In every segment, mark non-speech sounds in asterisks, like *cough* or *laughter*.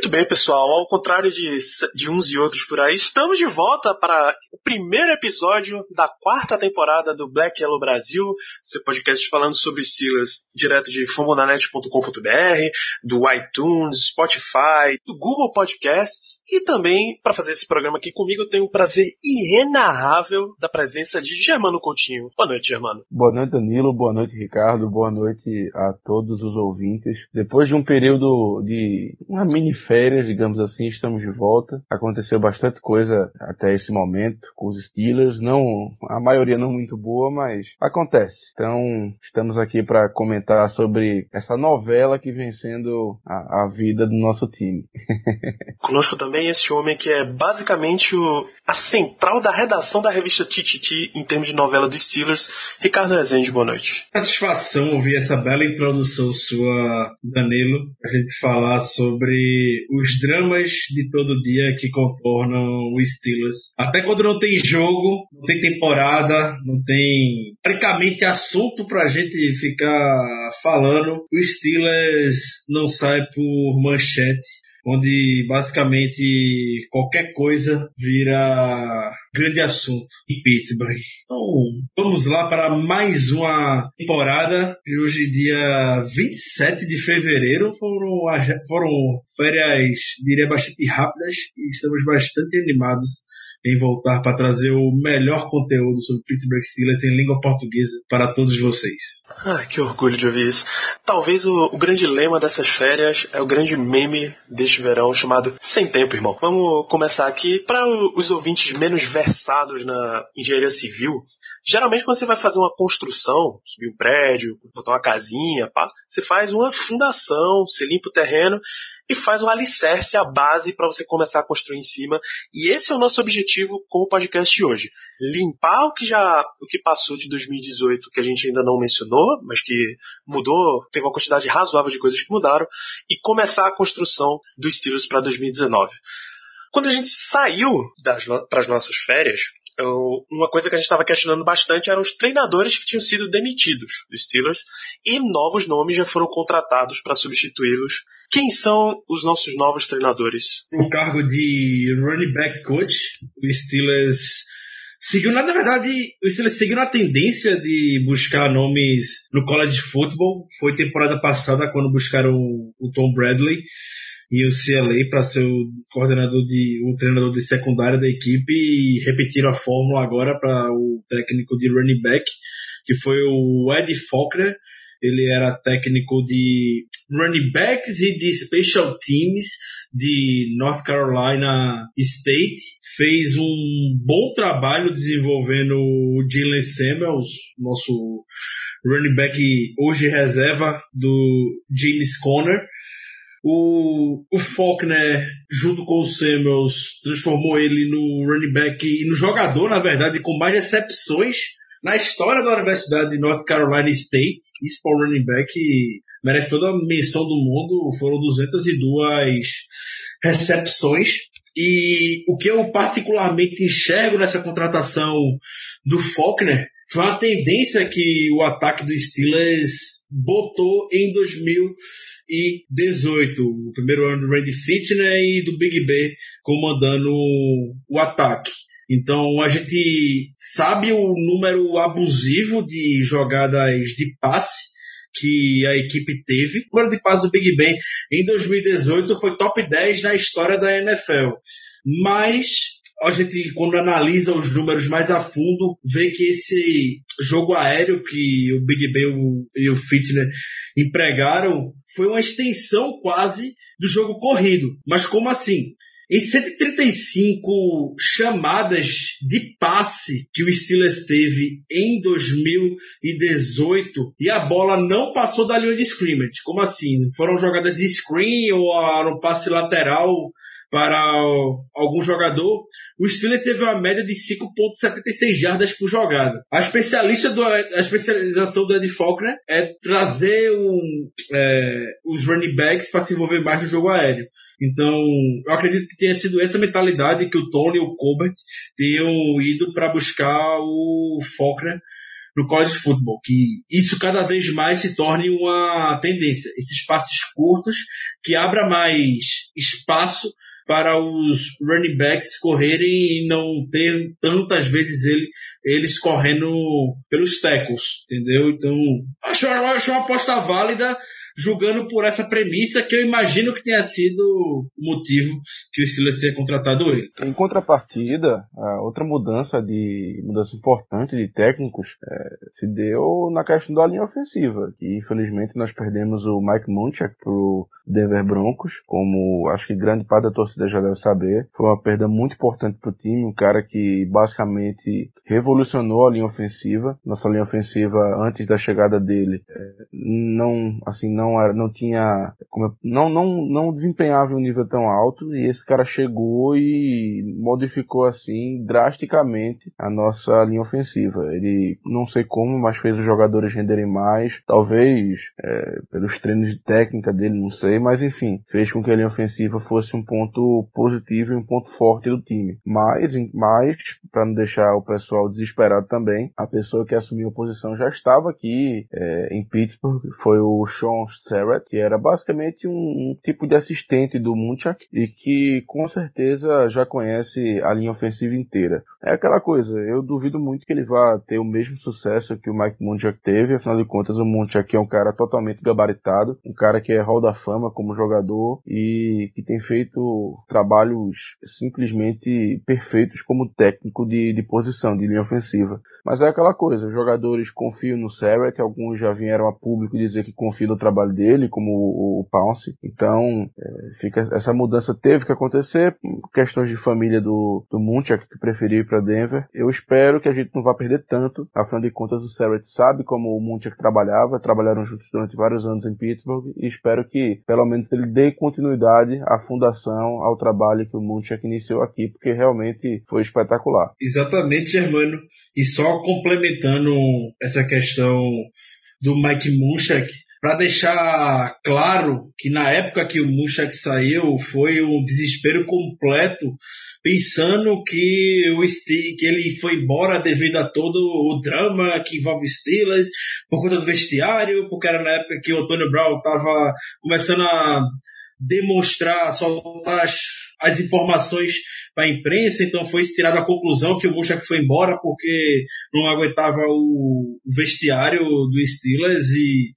Muito bem, pessoal. Ao contrário de, de uns e outros por aí, estamos de volta para o primeiro episódio da quarta temporada do Black Yellow Brasil, seu podcast falando sobre Steelers direto de fambonanet.com.br, do iTunes, Spotify, do Google Podcasts e também para fazer esse programa aqui comigo eu tenho o prazer inenarrável da presença de Germano Coutinho. Boa noite, Germano. Boa noite, Danilo. Boa noite, Ricardo. Boa noite a todos os ouvintes. Depois de um período de uma mini férias, digamos assim, estamos de volta. Aconteceu bastante coisa até esse momento com os Steelers. Não, a maioria não muito boa, mas acontece. Então, estamos aqui para comentar sobre essa novela que vem sendo a, a vida do nosso time. *laughs* Conosco também esse homem que é basicamente o, a central da redação da revista Tititi em termos de novela dos Steelers, Ricardo Rezende, boa noite. Satisfação ouvir essa bela introdução sua, Danilo, a gente falar sobre os dramas de todo dia que contornam os Steelers. Até quando não tem jogo, não tem temporada, não tem praticamente assunto pra gente ficar falando, os Steelers não sai por manchete onde basicamente qualquer coisa vira grande assunto em Pittsburgh. Então, vamos lá para mais uma temporada. Hoje, dia 27 de fevereiro, foram, foram férias, diria, bastante rápidas e estamos bastante animados em voltar para trazer o melhor conteúdo sobre Pittsburgh Steelers em língua portuguesa para todos vocês. Ah, que orgulho de ouvir isso. Talvez o, o, grande lema dessas férias é o grande meme deste verão chamado Sem Tempo, irmão. Vamos começar aqui. Para os ouvintes menos versados na engenharia civil, geralmente quando você vai fazer uma construção, subir um prédio, botar uma casinha, pá, você faz uma fundação, você limpa o terreno e faz o alicerce, a base para você começar a construir em cima. E esse é o nosso objetivo com o podcast de hoje. Limpar o que já o que passou de 2018, que a gente ainda não mencionou, mas que mudou, teve uma quantidade razoável de coisas que mudaram, e começar a construção dos Steelers para 2019. Quando a gente saiu para as nossas férias, eu, uma coisa que a gente estava questionando bastante eram os treinadores que tinham sido demitidos dos Steelers e novos nomes já foram contratados para substituí-los. Quem são os nossos novos treinadores? O cargo de running back coach, o Steelers seguiu, na verdade, o Steelers seguiu na tendência de buscar nomes no college football. Foi temporada passada quando buscaram o Tom Bradley e o CLA para ser o coordenador de o treinador de secundária da equipe e repetiram a fórmula agora para o técnico de running back, que foi o Ed Faulkner. Ele era técnico de running backs e de special teams de North Carolina State. Fez um bom trabalho desenvolvendo o Jalen Samuels, nosso running back hoje reserva do James Conner o, o Faulkner, junto com o Samuels, transformou ele no running back e no jogador, na verdade, com mais recepções na história da Universidade de North Carolina State. Isso para o running back merece toda a menção do mundo. Foram 202 recepções. E o que eu particularmente enxergo nessa contratação do Faulkner foi uma tendência que o ataque do Steelers botou em 2000 e 18, o primeiro ano do Randy Fitner e do Big Ben comandando o ataque. Então a gente sabe o número abusivo de jogadas de passe que a equipe teve. O número de passes do Big Ben em 2018 foi top 10 na história da NFL. Mas a gente, quando analisa os números mais a fundo, vê que esse jogo aéreo que o Big Ben e o Fitner empregaram foi uma extensão quase do jogo corrido. Mas como assim? Em 135 chamadas de passe que o Steelers teve em 2018 e a bola não passou da linha de scrimmage. Como assim? Foram jogadas de screen ou no passe lateral para algum jogador, o Steelers teve uma média de 5.76 jardas por jogada. A especialista do, a especialização do Ed Faulkner é trazer um, é, os running backs para se envolver mais no jogo aéreo. Então, eu acredito que tenha sido essa mentalidade que o Tony e o Colbert tenham ido para buscar o Faulkner no college football, que isso cada vez mais se torne uma tendência. Esses passes curtos que abra mais espaço para os running backs correrem e não ter tantas vezes ele, eles correndo pelos tackles, entendeu? Então, acho, acho uma aposta válida julgando por essa premissa que eu imagino que tenha sido o motivo que o Steelers tenha contratado ele. Em contrapartida, outra mudança de mudança importante de técnicos é, se deu na questão da linha ofensiva, que infelizmente nós perdemos o Mike Munchak pro Denver Broncos, como acho que grande parte da torcida já deve saber. Foi uma perda muito importante para o time, um cara que basicamente revolucionou a linha ofensiva. Nossa linha ofensiva antes da chegada dele é, não, assim, não era, não tinha, como, não, não, não desempenhava um nível tão alto e esse cara chegou e modificou assim drasticamente a nossa linha ofensiva. Ele não sei como, mas fez os jogadores renderem mais, talvez é, pelos treinos de técnica dele, não sei mas enfim, fez com que a linha ofensiva fosse um ponto positivo e um ponto forte do time. Mas, mas para não deixar o pessoal desesperado também, a pessoa que assumiu a posição já estava aqui é, em Pittsburgh, foi o Sean Serrett, que era basicamente um, um tipo de assistente do Munchak e que com certeza já conhece a linha ofensiva inteira. É aquela coisa, eu duvido muito que ele vá ter o mesmo sucesso que o Mike Munchak teve, afinal de contas o Munchak é um cara totalmente gabaritado, um cara que é hall da fama como jogador e que tem feito trabalhos simplesmente perfeitos como técnico de, de posição, de linha ofensiva. Mas é aquela coisa, os jogadores confiam no Serret, alguns já vieram a público dizer que confiam no trabalho dele, como o, o Pounce. Então, é, fica, essa mudança teve que acontecer, questões de família do, do Munchak, que preferiu ir para Denver. Eu espero que a gente não vá perder tanto, afinal de contas o Serret sabe como o Munchak trabalhava, trabalharam juntos durante vários anos em Pittsburgh, e espero que, pelo menos, ele dê continuidade à fundação, ao trabalho que o Munchak iniciou aqui, porque realmente foi espetacular. Exatamente, Germano. E só complementando essa questão do Mike Munchak, para deixar claro que na época que o Munchak saiu foi um desespero completo, pensando que o que ele foi embora devido a todo o drama que envolve Steelers, por conta do vestiário, porque era na época que o Antônio Brown estava começando a demonstrar, soltar as, as informações para a imprensa, então foi tirada a conclusão que o Munchak foi embora porque não aguentava o vestiário do Steelers e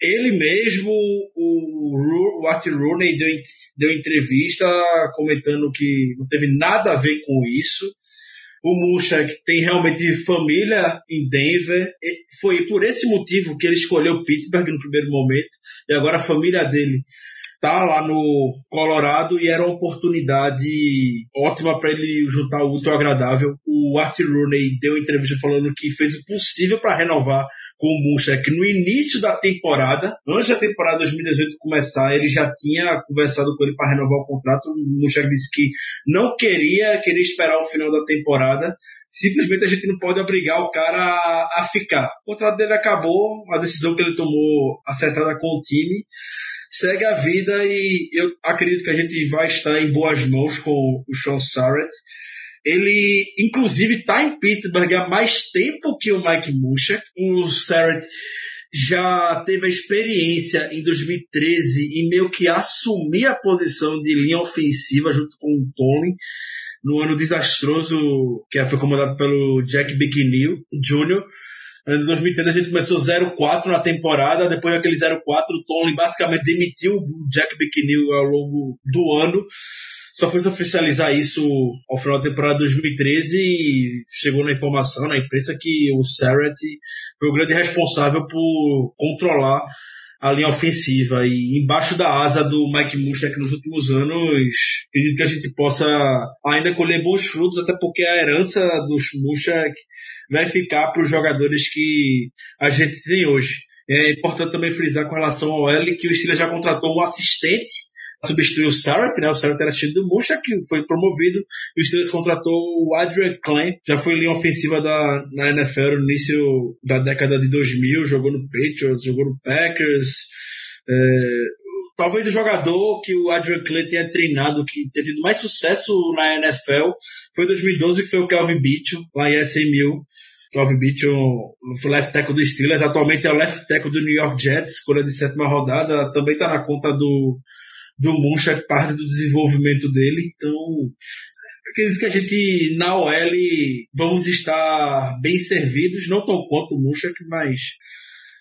ele mesmo, o, o Art Rooney deu, deu entrevista comentando que não teve nada a ver com isso. O Munchak tem realmente família em Denver. Foi por esse motivo que ele escolheu Pittsburgh no primeiro momento. E agora a família dele tá lá no Colorado e era uma oportunidade ótima para ele juntar o útil ao agradável. O Art Rooney deu entrevista falando que fez o possível para renovar com o Munchak no início da temporada, antes da temporada 2018 começar, ele já tinha conversado com ele para renovar o contrato. O Munchak disse que não queria, queria esperar o final da temporada. Simplesmente a gente não pode obrigar o cara a, a ficar. O contrato dele acabou, a decisão que ele tomou acertada com o time segue a vida e eu acredito que a gente vai estar em boas mãos com o Sean Sarrett. Ele, inclusive, está em Pittsburgh há mais tempo que o Mike Munchak. O Sarrett já teve a experiência em 2013 em meio que assumir a posição de linha ofensiva junto com o Tony no ano desastroso que foi comandado pelo Jack Bicknell Jr. Em 2013 a gente começou 0-4 na temporada, depois daquele 0-4 o Tony basicamente demitiu o Jack Bicknell ao longo do ano. Só foi oficializar isso ao final da temporada 2013 e chegou na informação na imprensa que o Sarrett foi o grande responsável por controlar a linha ofensiva e embaixo da asa do Mike Munchak nos últimos anos, acredito que a gente possa ainda colher bons frutos, até porque a herança dos Munchak vai ficar para os jogadores que a gente tem hoje. É importante também frisar com relação ao L que o Steelers já contratou um assistente substituiu o Sarrett, né? O Sarrett era assistente do Musha, que foi promovido, e o Steelers contratou o Adrian Klein, já foi linha ofensiva da, na NFL no início da década de 2000, jogou no Patriots, jogou no Packers, é, talvez o jogador que o Adrian Klein tenha treinado, que tenha tido mais sucesso na NFL, foi em 2012, que foi o Calvin Beachum, lá em SMU. Calvin Beachum foi left tackle do Steelers, atualmente é o left tackle do New York Jets, escolha de sétima rodada, também está na conta do, do Munchak, parte do desenvolvimento dele, então acredito que a gente na OL vamos estar bem servidos, não tão quanto o Munchak, mas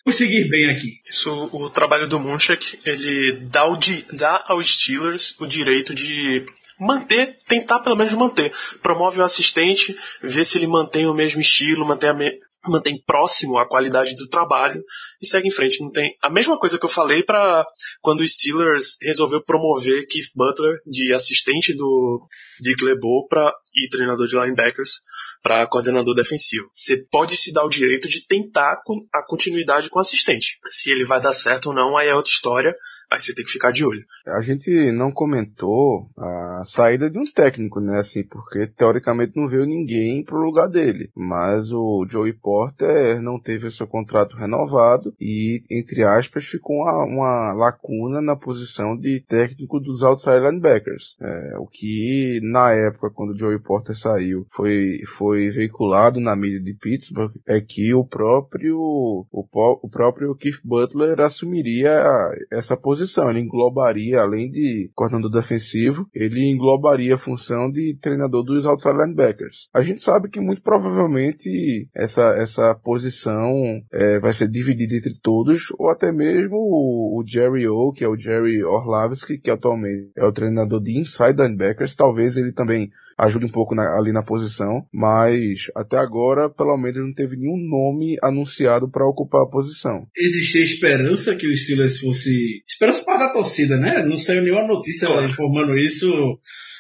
conseguir bem aqui. Isso, o trabalho do Munchak, ele dá, o, dá aos Steelers o direito de manter, tentar pelo menos manter. Promove o assistente, vê se ele mantém o mesmo estilo, mantém, me... mantém próximo a qualidade do trabalho e segue em frente. Não tem a mesma coisa que eu falei para quando o Steelers resolveu promover Keith Butler de assistente do Dick LeBeau para e treinador de linebackers para coordenador defensivo. Você pode se dar o direito de tentar a continuidade com o assistente. Se ele vai dar certo ou não, aí é outra história. Aí você tem que ficar de olho. A gente não comentou a saída de um técnico, né? Assim, porque teoricamente não veio ninguém pro lugar dele. Mas o Joey Porter não teve o seu contrato renovado e, entre aspas, ficou uma, uma lacuna na posição de técnico dos outside linebackers. É, o que, na época, quando o Joey Porter saiu, foi, foi veiculado na mídia de Pittsburgh, é que o próprio, o, o próprio Keith Butler assumiria essa posição posição. Ele englobaria, além de coordenador defensivo, ele englobaria a função de treinador dos outside linebackers. A gente sabe que muito provavelmente essa, essa posição é, vai ser dividida entre todos, ou até mesmo o, o Jerry O, que é o Jerry Orlavsky, que atualmente é o treinador de inside linebackers. Talvez ele também ajude um pouco na, ali na posição, mas até agora, pelo menos, não teve nenhum nome anunciado para ocupar a posição. Existia esperança que o Steelers fosse. Esperança para a torcida, né? Não saiu nenhuma notícia claro. informando isso.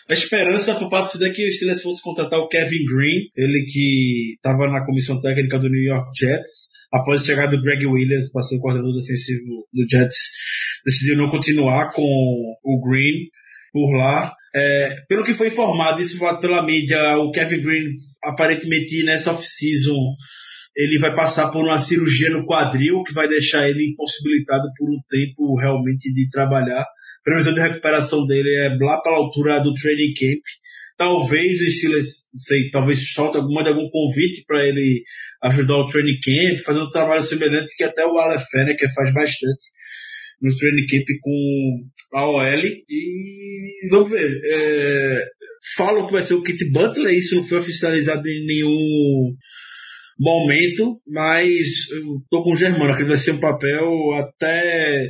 A esperança por parte é que o Steelers fosse contratar o Kevin Green, ele que estava na comissão técnica do New York Jets. Após a chegada do Greg Williams, passou o coordenador defensivo do Jets, decidiu não continuar com o Green por lá. É, pelo que foi informado, isso pela mídia, o Kevin Green, aparentemente nessa off-season, ele vai passar por uma cirurgia no quadril que vai deixar ele impossibilitado por um tempo realmente de trabalhar. A previsão de recuperação dele é lá para a altura do training camp. Talvez o Steelers, sei, talvez solte alguma de algum convite para ele ajudar o training camp, fazendo um trabalho semelhante que até o Aleph que faz bastante no training camp com a OL e vamos ver. É, falam que vai ser o Kit Butler, isso não foi oficializado em nenhum momento, mas eu tô com o Germano, que vai ser um papel até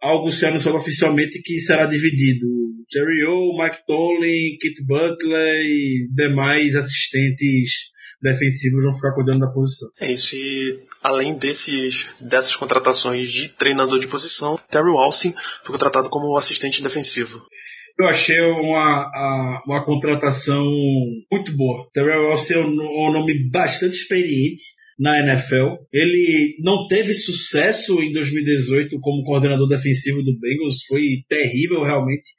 algo se anunciado oficialmente que será dividido. Jerry O, Mike Tollin, Kit Butler e demais assistentes defensivos vão ficar cuidando da posição. É isso, e além desses, dessas contratações de treinador de posição, Terry Walsing foi contratado como assistente defensivo. Eu achei uma, uma contratação muito boa. Terry Walsing é um nome bastante experiente na NFL. Ele não teve sucesso em 2018 como coordenador defensivo do Bengals, foi terrível realmente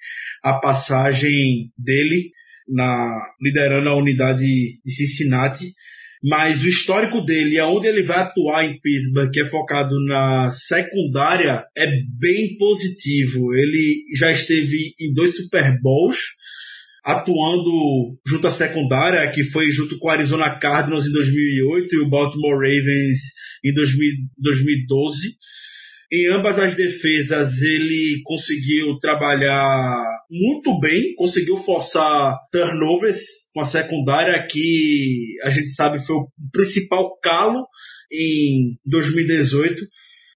a passagem dele na liderando a unidade de Cincinnati, mas o histórico dele, aonde ele vai atuar em Pittsburgh, que é focado na secundária, é bem positivo. Ele já esteve em dois Super Bowls, atuando junto à secundária, que foi junto com o Arizona Cardinals em 2008 e o Baltimore Ravens em 2012 em ambas as defesas ele conseguiu trabalhar muito bem, conseguiu forçar turnovers com a secundária que a gente sabe foi o principal calo em 2018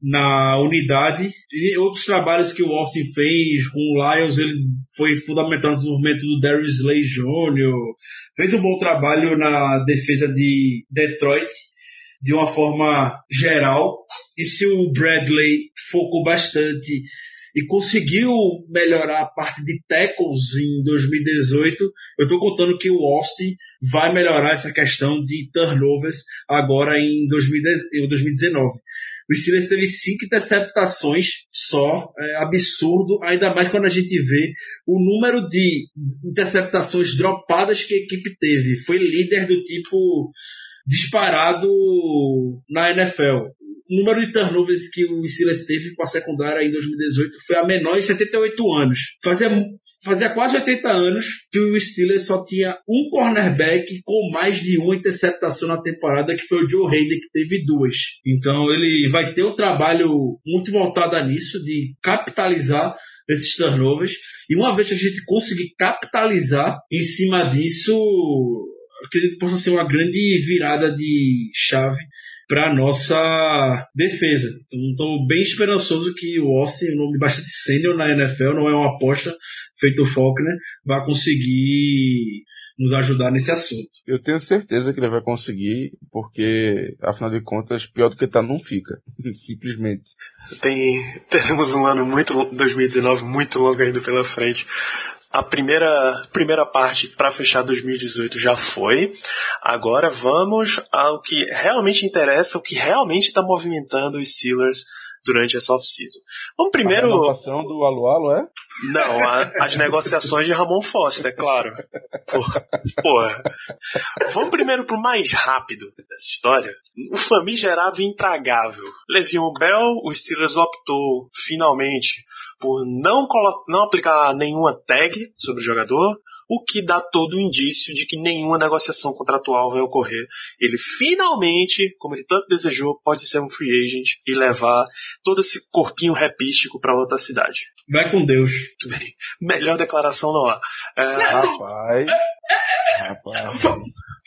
na unidade e outros trabalhos que o Austin fez com o Lions ele foi fundamental no desenvolvimento do Darius Slay Jr. fez um bom trabalho na defesa de Detroit de uma forma geral. E se o Bradley focou bastante e conseguiu melhorar a parte de tackles em 2018, eu estou contando que o Austin vai melhorar essa questão de turnovers agora em 2019. O Steelers teve cinco interceptações só, é absurdo, ainda mais quando a gente vê o número de interceptações dropadas que a equipe teve. Foi líder do tipo disparado na NFL o número de turnovers que o Steelers teve com a secundária em 2018 foi a menor em 78 anos. Fazia, fazia quase 80 anos que o Steelers só tinha um cornerback com mais de uma interceptação na temporada, que foi o Joe Hayden, que teve duas. Então ele vai ter um trabalho muito voltado nisso, de capitalizar esses turnovers. E uma vez que a gente conseguir capitalizar em cima disso, acredito que possa ser uma grande virada de chave para nossa defesa. Então, estou bem esperançoso que o Austin, um nome bastante sênior na NFL, não é uma aposta feito o Faulkner, vai conseguir nos ajudar nesse assunto. Eu tenho certeza que ele vai conseguir, porque, afinal de contas, pior do que tá não fica. *laughs* Simplesmente. Tem, teremos um ano muito, 2019 muito longo ainda pela frente. A primeira, primeira parte para fechar 2018 já foi. Agora vamos ao que realmente interessa, o que realmente está movimentando os Steelers durante essa off-season. Vamos primeiro. A renovação do Alualo, é? Não, a, as negociações de Ramon Foster, é claro. Porra, porra. Vamos primeiro pro mais rápido dessa história. O famigerado intragável. Levion Bell, o Steelers optou finalmente por não, não aplicar nenhuma tag sobre o jogador, o que dá todo o indício de que nenhuma negociação contratual vai ocorrer. Ele finalmente, como ele tanto desejou, pode ser um free agent e levar todo esse corpinho repístico para outra cidade. Vai com Deus. Melhor declaração não há. É... Rapaz. Rapaz.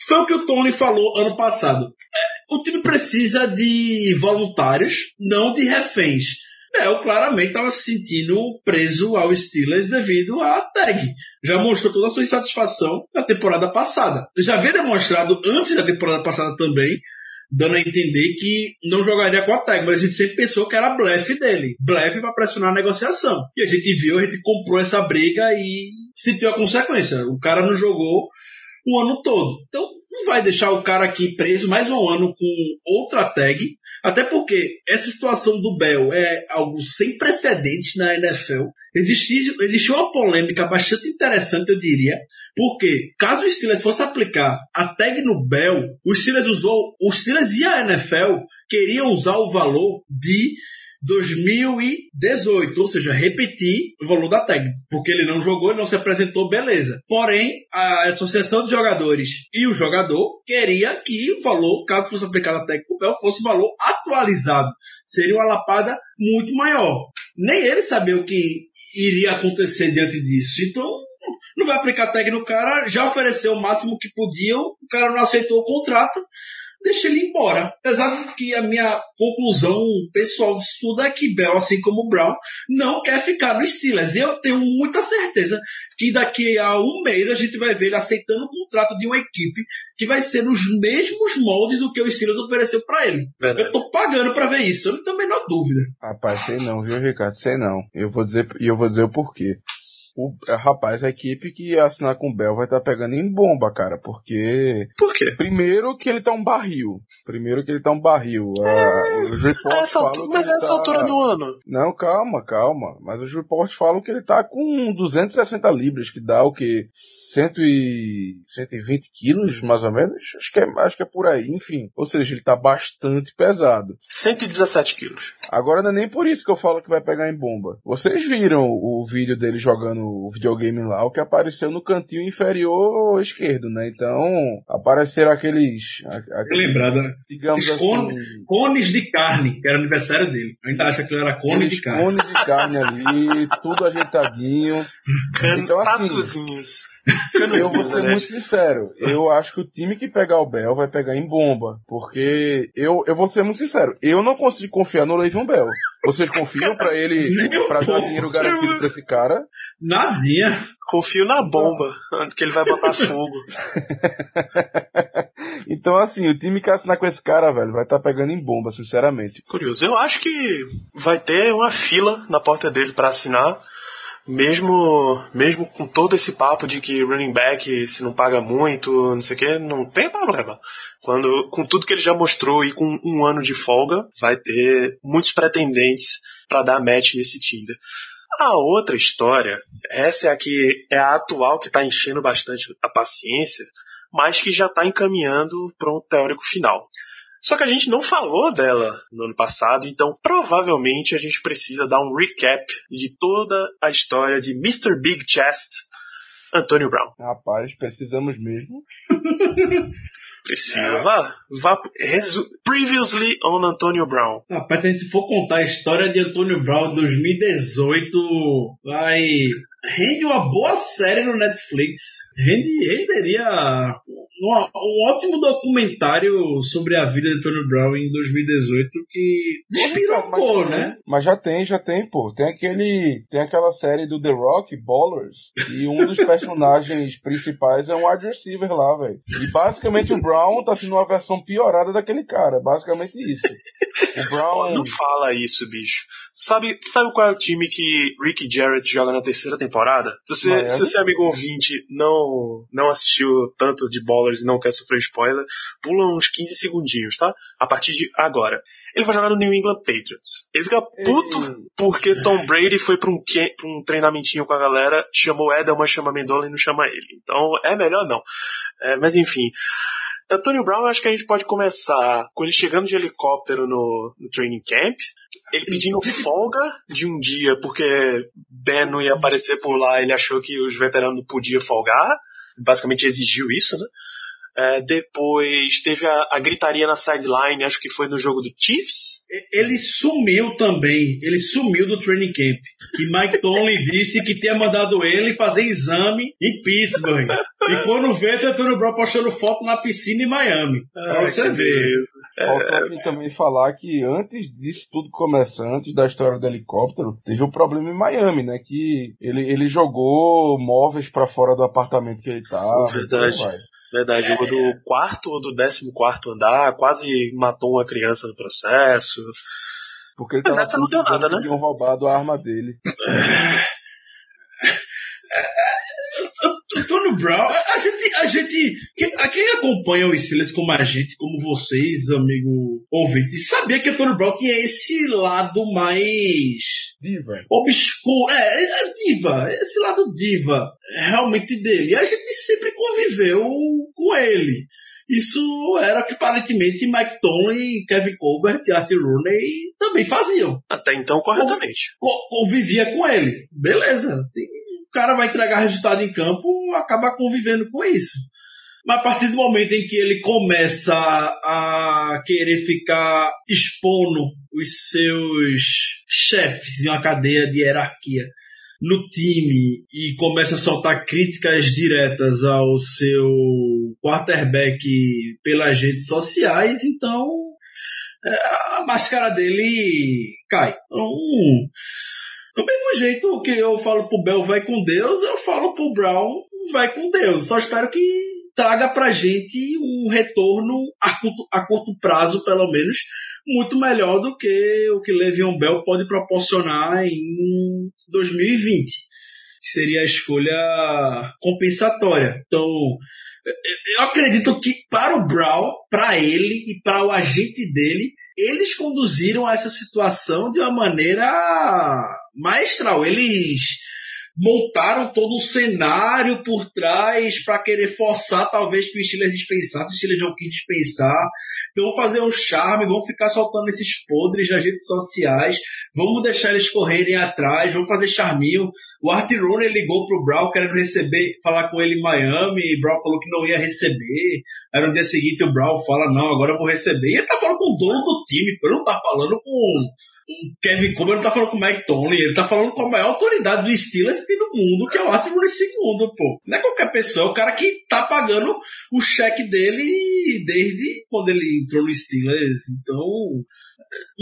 Foi o que o Tony falou ano passado. O time precisa de voluntários, não de reféns. Bell claramente estava se sentindo preso ao Steelers devido à tag. Já mostrou toda a sua insatisfação na temporada passada. Já havia demonstrado antes da temporada passada também, dando a entender que não jogaria com a tag, mas a gente sempre pensou que era blefe dele. Blefe para pressionar a negociação. E a gente viu, a gente comprou essa briga e sentiu a consequência. O cara não jogou o ano todo. Então, não vai deixar o cara aqui preso mais um ano com outra tag, até porque essa situação do Bell é algo sem precedentes na NFL. Existiu, existiu uma polêmica bastante interessante, eu diria, porque caso o Steelers fosse aplicar a tag no Bell, o Steelers usou, o Steelers e a NFL queriam usar o valor de 2018, ou seja, repetir o valor da tag, porque ele não jogou e não se apresentou, beleza. Porém, a associação de jogadores e o jogador queria que o valor, caso fosse aplicado a tag pro fosse valor atualizado. Seria uma lapada muito maior. Nem ele sabia o que iria acontecer diante disso. Então, não vai aplicar tag no cara, já ofereceu o máximo que podiam, o cara não aceitou o contrato, deixa ele embora. Apesar de que a minha conclusão pessoal disso tudo é que Bell, assim como o Brown, não quer ficar no Steelers. Eu tenho muita certeza que daqui a um mês a gente vai ver ele aceitando o contrato de uma equipe que vai ser nos mesmos moldes do que o Steelers ofereceu para ele. Verdade. Eu tô pagando para ver isso, eu não tenho a menor dúvida. Rapaz, sei não, viu, Ricardo? Sei não. Eu vou dizer, e eu vou dizer o porquê o rapaz, a equipe que assinar com o Bell vai estar tá pegando em bomba, cara, porque. Por quê? Primeiro que ele tá um barril. Primeiro que ele tá um barril. É, os reports falam mas essa tá... altura do ano. Não, calma, calma. Mas os reports falam que ele tá com 260 libras, que dá o quê? 100 e... 120 quilos, mais ou menos? Acho que, é, acho que é por aí, enfim. Ou seja, ele tá bastante pesado. 117 quilos. Agora não é nem por isso que eu falo que vai pegar em bomba. Vocês viram o vídeo dele jogando no videogame lá, o que apareceu no cantinho inferior esquerdo, né? Então, apareceram aqueles. aqueles Lembrado, né? Digamos assim, cones de carne, que era aniversário dele. A gente acha que ele era cone de carne. Cones de carne ali, tudo ajeitadinho. *laughs* então, assim, eu vou ser muito sincero. Eu acho que o time que pegar o Bell vai pegar em bomba. Porque eu, eu vou ser muito sincero. Eu não consigo confiar no Le'Veon Bell. Vocês confiam para ele, *laughs* para dar dinheiro garantido pra esse cara? Nadinha. Confio na bomba, que ele vai botar *laughs* fogo. então, assim, o time que assinar com esse cara, velho, vai estar tá pegando em bomba, sinceramente. Curioso. Eu acho que vai ter uma fila na porta dele para assinar Mesmo, mesmo com todo esse papo de que running back se não paga muito, não sei o que, não tem problema. Quando, com tudo que ele já mostrou e com um ano de folga, vai ter muitos pretendentes para dar match nesse Tinder. A outra história, essa é a que é a atual que está enchendo bastante a paciência, mas que já está encaminhando para um teórico final. Só que a gente não falou dela no ano passado, então provavelmente a gente precisa dar um recap de toda a história de Mr. Big Chest, Antônio Brown. Rapaz, precisamos mesmo. *laughs* Precisa. Vá, vá. Resu... Previously on Antônio Brown. Rapaz, se a gente for contar a história de Antônio Brown 2018, vai. Rende uma boa série no Netflix. Rende, renderia um, um ótimo documentário sobre a vida de Antônio Brown em 2018 que despirocou, né? Mas já tem, já tem, pô. Tem aquele. Tem aquela série do The Rock, Ballers, e um dos *laughs* personagens principais é um wide receiver lá, velho. E basicamente o Brown tá sendo uma versão piorada daquele cara. Basicamente isso. O *laughs* Brown. Não fala isso, bicho. Sabe, sabe qual é o time que Ricky Jarrett joga na terceira temporada? Se você, Miami? se você amigo ouvinte, não, não assistiu tanto de Ballers e não quer sofrer spoiler, pula uns 15 segundinhos, tá? A partir de agora. Ele vai jogar no New England Patriots. Ele fica puto Ei. porque Tom Brady foi pra um, que- pra um treinamentinho com a galera, chamou Edelman, chama Mendola e não chama ele. Então é melhor não. É, mas enfim. Antônio Brown, acho que a gente pode começar com ele chegando de helicóptero no, no training camp, ele pedindo folga de um dia porque Ben não ia aparecer por lá, ele achou que os veteranos não podiam folgar, basicamente exigiu isso, né? É, depois teve a, a gritaria na sideline, acho que foi no jogo do Chiefs. Ele sumiu também. Ele sumiu do training camp. E Mike *laughs* Tomlin disse que tinha mandado ele fazer exame em Pittsburgh. E quando vê, tá Antônio Brown postando foto na piscina em Miami. Pra você que ver. Faltou aqui também falar que antes disso tudo começar, antes da história do helicóptero, teve um problema em Miami, né? Que ele, ele jogou móveis pra fora do apartamento que ele tava. Verdade. Vai. Verdade, jogou do quarto ou do décimo quarto andar, quase matou uma criança no processo. Porque ele tava essa não deu nada, né? tinham roubado a arma dele. Antônio Brown, a gente, a gente, quem, a quem acompanha o Steelers como a gente, como vocês, amigo ouvinte, sabia que Antônio Brown tinha esse lado mais Diva. obscuro, é, é diva, esse lado diva, realmente dele. E a gente sempre conviveu com ele. Isso era o que aparentemente Mike Tomlin, Kevin Colbert e Art Rooney também faziam. Até então, corretamente. Co- Convivia com ele. Beleza. O cara vai entregar resultado em campo, acaba convivendo com isso. Mas a partir do momento em que ele começa a querer ficar expondo os seus chefes em uma cadeia de hierarquia no time e começa a soltar críticas diretas ao seu quarterback pelas redes sociais, então é, a máscara dele cai. Então, do mesmo jeito que eu falo pro Bell vai com Deus, eu falo pro Brown vai com Deus. Só espero que traga pra gente um retorno a curto, a curto prazo, pelo menos, muito melhor do que o que Le'Veon Bell pode proporcionar em 2020. Que seria a escolha compensatória. Então, eu acredito que para o Brown, para ele e para o agente dele, eles conduziram essa situação de uma maneira maestral. Eles montaram todo um cenário por trás para querer forçar talvez que o Steelers dispensasse, o Steelers não quis dispensar. Então vamos fazer um charme, vamos ficar soltando esses podres nas redes sociais, vamos deixar eles correrem atrás, vamos fazer charminho. O Art Rooney ligou pro Brown querendo receber, falar com ele em Miami, e Brown falou que não ia receber. Aí no dia seguinte o Brown fala, não, agora eu vou receber. E ele tá falando com o dono do time, ele não tá falando com o Kevin ele não tá falando com o Mike Tomlin, ele tá falando com a maior autoridade do Steelers que tem no mundo, que é o Art Rooney segundo, pô. Não é qualquer pessoa, é o cara que tá pagando o cheque dele desde quando ele entrou no Steelers. Então,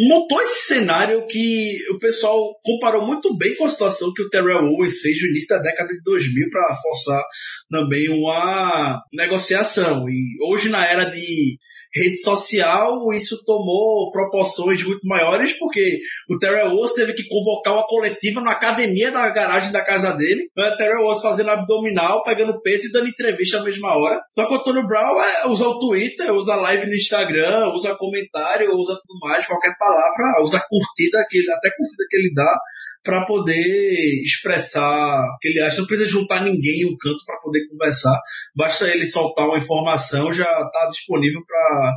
montou esse cenário que o pessoal comparou muito bem com a situação que o Terrell Owens fez no início da década de 2000 para forçar também uma negociação. E hoje, na era de rede social, isso tomou proporções muito maiores, porque o Terrell Owens teve que convocar uma coletiva na academia da garagem da casa dele. O Terrell Owens fazendo abdominal, pegando peso e dando entrevista à mesma hora. Só que o Antônio Brown é, usa o Twitter, usa live no Instagram, usa comentário, usa tudo mais, qualquer palavra, usa curtida, que até curtida que ele dá para poder expressar o que ele acha. Não precisa juntar ninguém em um canto para poder conversar. Basta ele soltar uma informação, já está disponível para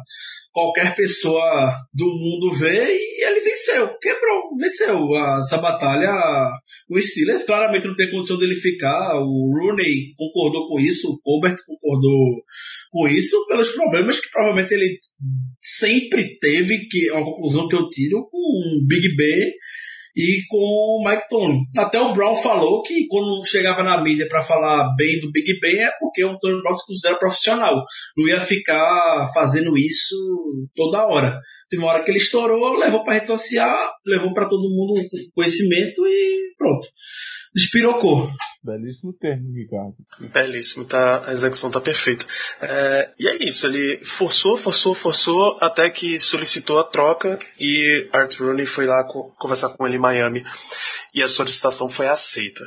qualquer pessoa do mundo ver e ele venceu, quebrou, venceu essa batalha. O Steelers claramente não tem condição dele ficar. O Rooney concordou com isso, o Colbert concordou com isso, pelos problemas que provavelmente ele sempre teve, que é uma conclusão que eu tiro com o Big Ben e com o Mike Tony. Até o Brown falou que quando chegava na mídia para falar bem do Big Ben é porque o Tony Brown se considera profissional. Não ia ficar fazendo isso toda hora. Teve uma hora que ele estourou, levou para rede social, levou para todo mundo conhecimento e pronto. Despirocou. Belíssimo termo, Ricardo. Belíssimo, tá, a execução tá perfeita. É, e é isso, ele forçou, forçou, forçou, até que solicitou a troca e Art Rooney foi lá co conversar com ele em Miami e a solicitação foi aceita.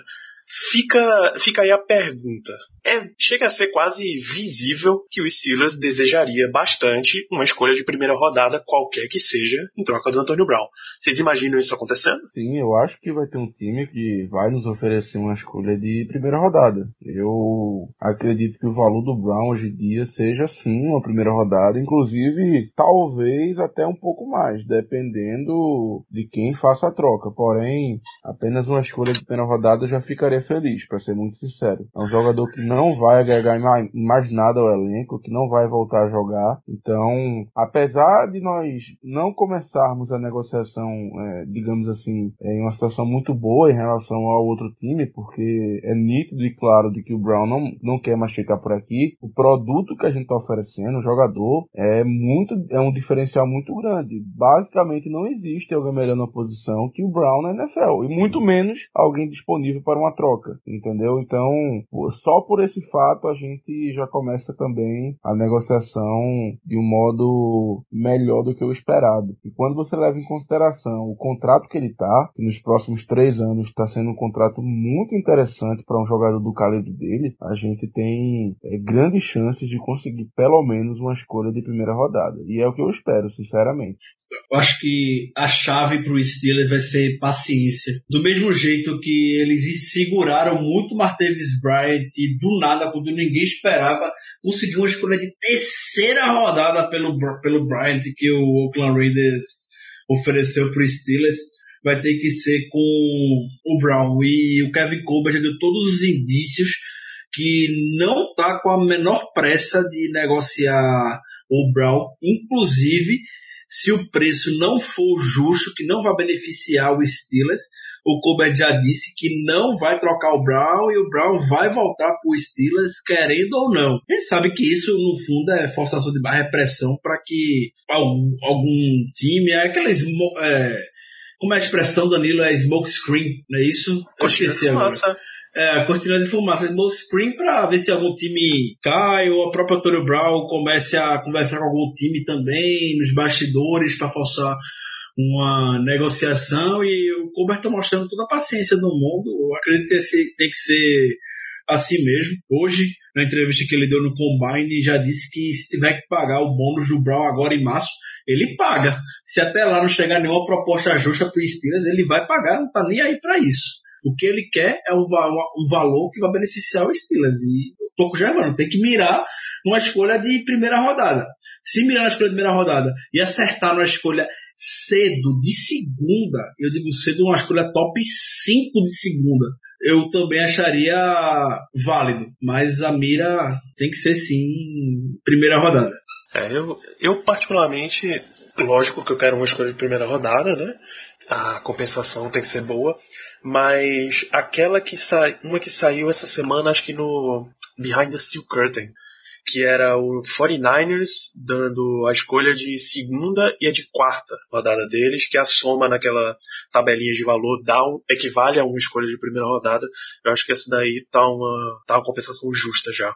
Fica, fica aí a pergunta. É, chega a ser quase visível que o Steelers desejaria bastante uma escolha de primeira rodada, qualquer que seja, em troca do Antônio Brown. Vocês imaginam isso acontecendo? Sim, eu acho que vai ter um time que vai nos oferecer uma escolha de primeira rodada. Eu acredito que o valor do Brown hoje em dia seja sim uma primeira rodada, inclusive talvez até um pouco mais, dependendo de quem faça a troca. Porém, apenas uma escolha de primeira rodada já ficaria feliz, para ser muito sincero. É um jogador que não vai agregar mais nada ao elenco, que não vai voltar a jogar. Então, apesar de nós não começarmos a negociação, é, digamos assim, em uma situação muito boa em relação ao outro time, porque é nítido e claro de que o Brown não, não quer mais ficar por aqui, o produto que a gente está oferecendo, o jogador, é muito, é um diferencial muito grande. Basicamente, não existe alguém melhor na posição que o Brown na NFL, e muito menos alguém disponível para uma troca, entendeu? Então, só por esse fato, a gente já começa também a negociação de um modo melhor do que o esperado. E quando você leva em consideração o contrato que ele está, que nos próximos três anos está sendo um contrato muito interessante para um jogador do calibre dele, a gente tem é, grandes chances de conseguir pelo menos uma escolha de primeira rodada. E é o que eu espero, sinceramente. Eu acho que a chave para o Steelers vai ser paciência. Do mesmo jeito que eles seguraram muito Martavis Bryant e do nada, quando ninguém esperava, conseguiu uma escolha de terceira rodada pelo, pelo Bryant que o Oakland Raiders ofereceu para o Steelers. Vai ter que ser com o Brown. E o Kevin Colbert já deu todos os indícios que não está com a menor pressa de negociar o Brown. Inclusive, se o preço não for justo, que não vai beneficiar o Steelers, o Colbert já disse que não vai trocar o Brown e o Brown vai voltar para o Steelers, querendo ou não. Gente sabe que isso, no fundo, é forçação de barra, é pressão para que algum, algum time, é aqueles. É, como é a expressão, Danilo? É smoke screen, não é isso? Eu esqueci agora. É, cortina de fumaça, smoke screen para ver se algum time cai ou a própria Tony Brown comece a conversar com algum time também nos bastidores para forçar uma negociação e o Colbert está mostrando toda a paciência do mundo. Eu acredito que tem que ser assim mesmo. Hoje, na entrevista que ele deu no Combine, já disse que se tiver que pagar o bônus do Brown agora em março, ele paga. Se até lá não chegar nenhuma proposta justa para o Steelers, ele vai pagar, não está nem aí para isso. O que ele quer é um, um valor que vai beneficiar o Steelers. E o Germano, tem que mirar numa escolha de primeira rodada. Se mirar na escolha de primeira rodada e acertar numa escolha cedo de segunda, eu digo cedo, uma escolha top 5 de segunda, eu também acharia válido. Mas a mira tem que ser sim primeira rodada. É, eu, eu particularmente, lógico que eu quero uma escolha de primeira rodada, né? A compensação tem que ser boa. Mas aquela que sai, uma que saiu essa semana, acho que no Behind the Steel Curtain, que era o 49ers dando a escolha de segunda e a de quarta rodada deles, que a soma naquela tabelinha de valor dá um, equivale a uma escolha de primeira rodada. Eu acho que essa daí tá uma, tá uma compensação justa já.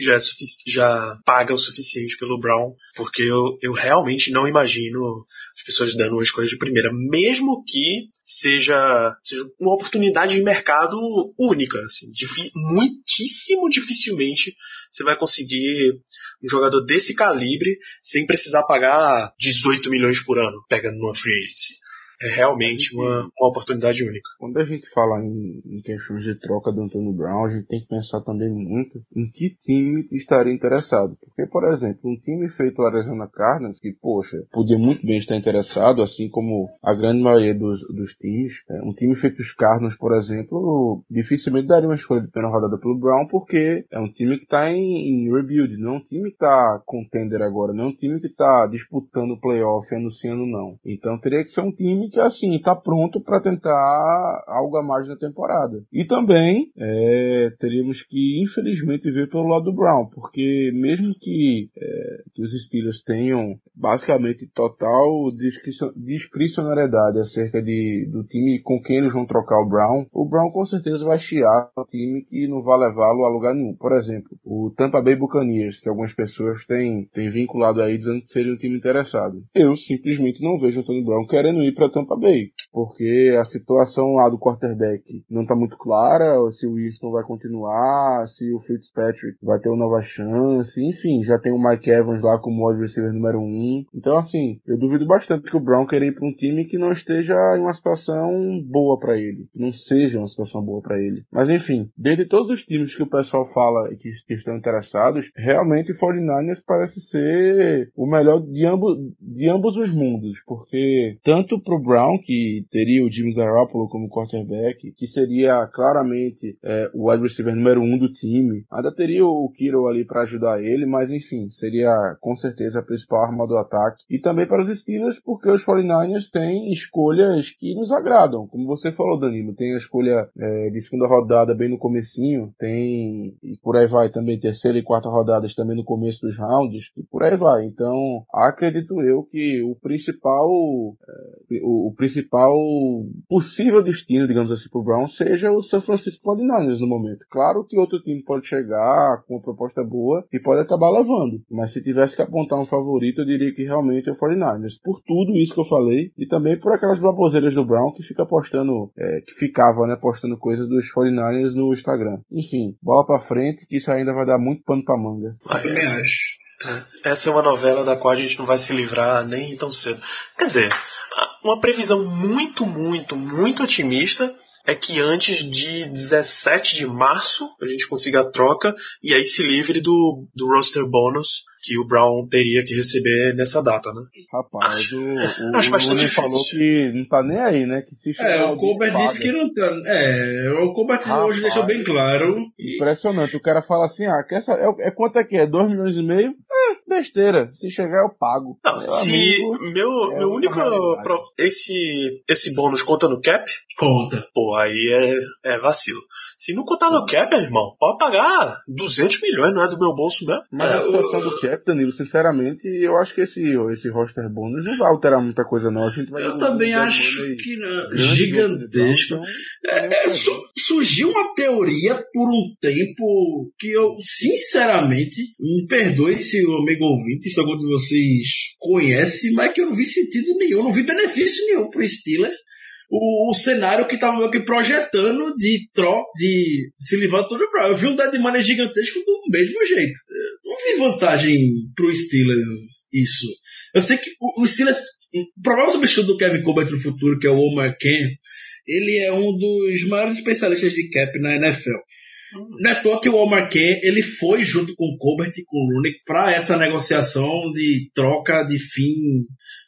já, é já paga o suficiente pelo Brown, porque eu, eu realmente não imagino as pessoas dando uma escolha de primeira, mesmo que seja, seja uma oportunidade de mercado única. Assim, muitíssimo dificilmente você vai conseguir um jogador desse calibre sem precisar pagar 18 milhões por ano, pegando numa free agency é realmente uma, uma oportunidade única. Quando a gente fala em, em questões de troca do Antônio Brown, a gente tem que pensar também muito em que time estaria interessado. Porque, por exemplo, um time feito Arizona Cardinals, que, poxa, podia muito bem estar interessado, assim como a grande maioria dos, dos times, é, um time feito os Cardinals, por exemplo, dificilmente daria uma escolha de primeira rodada pelo Brown, porque é um time que está em, em, rebuild, não é um time que está contender agora, não é um time que está disputando o playoff anunciando não. Então teria que ser um time que assim está pronto para tentar algo a mais na temporada. E também é, teríamos que infelizmente ver pelo lado do Brown, porque mesmo que, é, que os Steelers tenham basicamente total discricionariedade acerca de, do time com quem eles vão trocar o Brown, o Brown com certeza vai chiar o time que não vai levá-lo a lugar nenhum. Por exemplo, o Tampa Bay Buccaneers, que algumas pessoas têm, têm vinculado aí dizendo que seria um time interessado. Eu simplesmente não vejo o Tony Brown querendo ir para Tampa Bay, porque a situação lá do quarterback não está muito clara, se o Winston vai continuar, se o Fitzpatrick vai ter uma nova chance, enfim, já tem o Mike Evans lá como wide receiver número um. Então, assim, eu duvido bastante que o Brown queira ir para um time que não esteja em uma situação boa para ele, que não seja uma situação boa para ele. Mas, enfim, dentre todos os times que o pessoal fala que, que estão interessados, realmente o 49ers parece ser o melhor de ambos, de ambos os mundos, porque tanto pro Brown, que teria o Jimmy Garoppolo como quarterback, que seria claramente é, o wide receiver número um do time. Ainda teria o Kiro ali para ajudar ele, mas enfim, seria com certeza a principal arma do ataque. E também para os Steelers, porque os 49ers têm escolhas que nos agradam. Como você falou, Danilo, tem a escolha é, de segunda rodada bem no comecinho, tem e por aí vai também terceira e quarta rodadas também no começo dos rounds, e por aí vai. Então, acredito eu que o principal é, o o, principal possível destino, digamos assim, para o Brown seja o San Francisco 49ers no momento. Claro que outro time pode chegar com uma proposta boa e pode acabar levando, mas se tivesse que apontar um favorito, eu diria que realmente é o 49ers. Por tudo isso que eu falei e também por aquelas baboseiras do Brown que fica postando, é, que ficava, né, postando coisas dos 49ers no Instagram. Enfim, bola para frente que isso ainda vai dar muito pano para manga. Essa é uma novela da qual a gente não vai se livrar nem tão cedo. Quer dizer, uma previsão muito, muito, muito otimista é que antes de 17 de março a gente consiga a troca e aí se livre do, do roster bônus que o Brown teria que receber nessa data, né? Rapaz, acho, o, *laughs* o, acho bastante o falou que não tá nem aí, né? Que se é, o Colbert disse que não tá. É, o Colbert Rapaz, hoje deixou bem claro. Impressionante. O cara fala assim: ah, quer saber, é, é quanto é que é? 2 milhões e meio? Besteira. Se chegar, eu pago. Não, meu se amigo, meu, é meu único. Pro, esse, esse bônus conta no cap? Conta. Pô, aí é, é vacilo. Se não contar no cap, irmão, pode pagar 200 milhões, não é do meu bolso mesmo. Mas a situação do cap, Danilo, sinceramente, eu acho que esse, esse roster bônus não vai alterar muita coisa, não. A gente vai eu também acho que não. Gigantesco. Então, é, é, su surgiu uma teoria por um tempo que eu, sinceramente, me perdoe se o amigo ouvinte, se algum de vocês conhece, mas que eu não vi sentido nenhum, não vi benefício nenhum pro Steelers o, o cenário que estava projetando de troca, de se livrar todo Brown. Eu vi um dead money gigantesco do mesmo jeito. Eu não vi vantagem pro Steelers isso. Eu sei que o, o Steelers, o provável substituto do Kevin Colbert no futuro, que é o Omar Ken, ele é um dos maiores especialistas de cap na NFL. Não é à toa que o Ken, ele foi junto com o Colbert e com o Rooney para essa negociação de troca de fim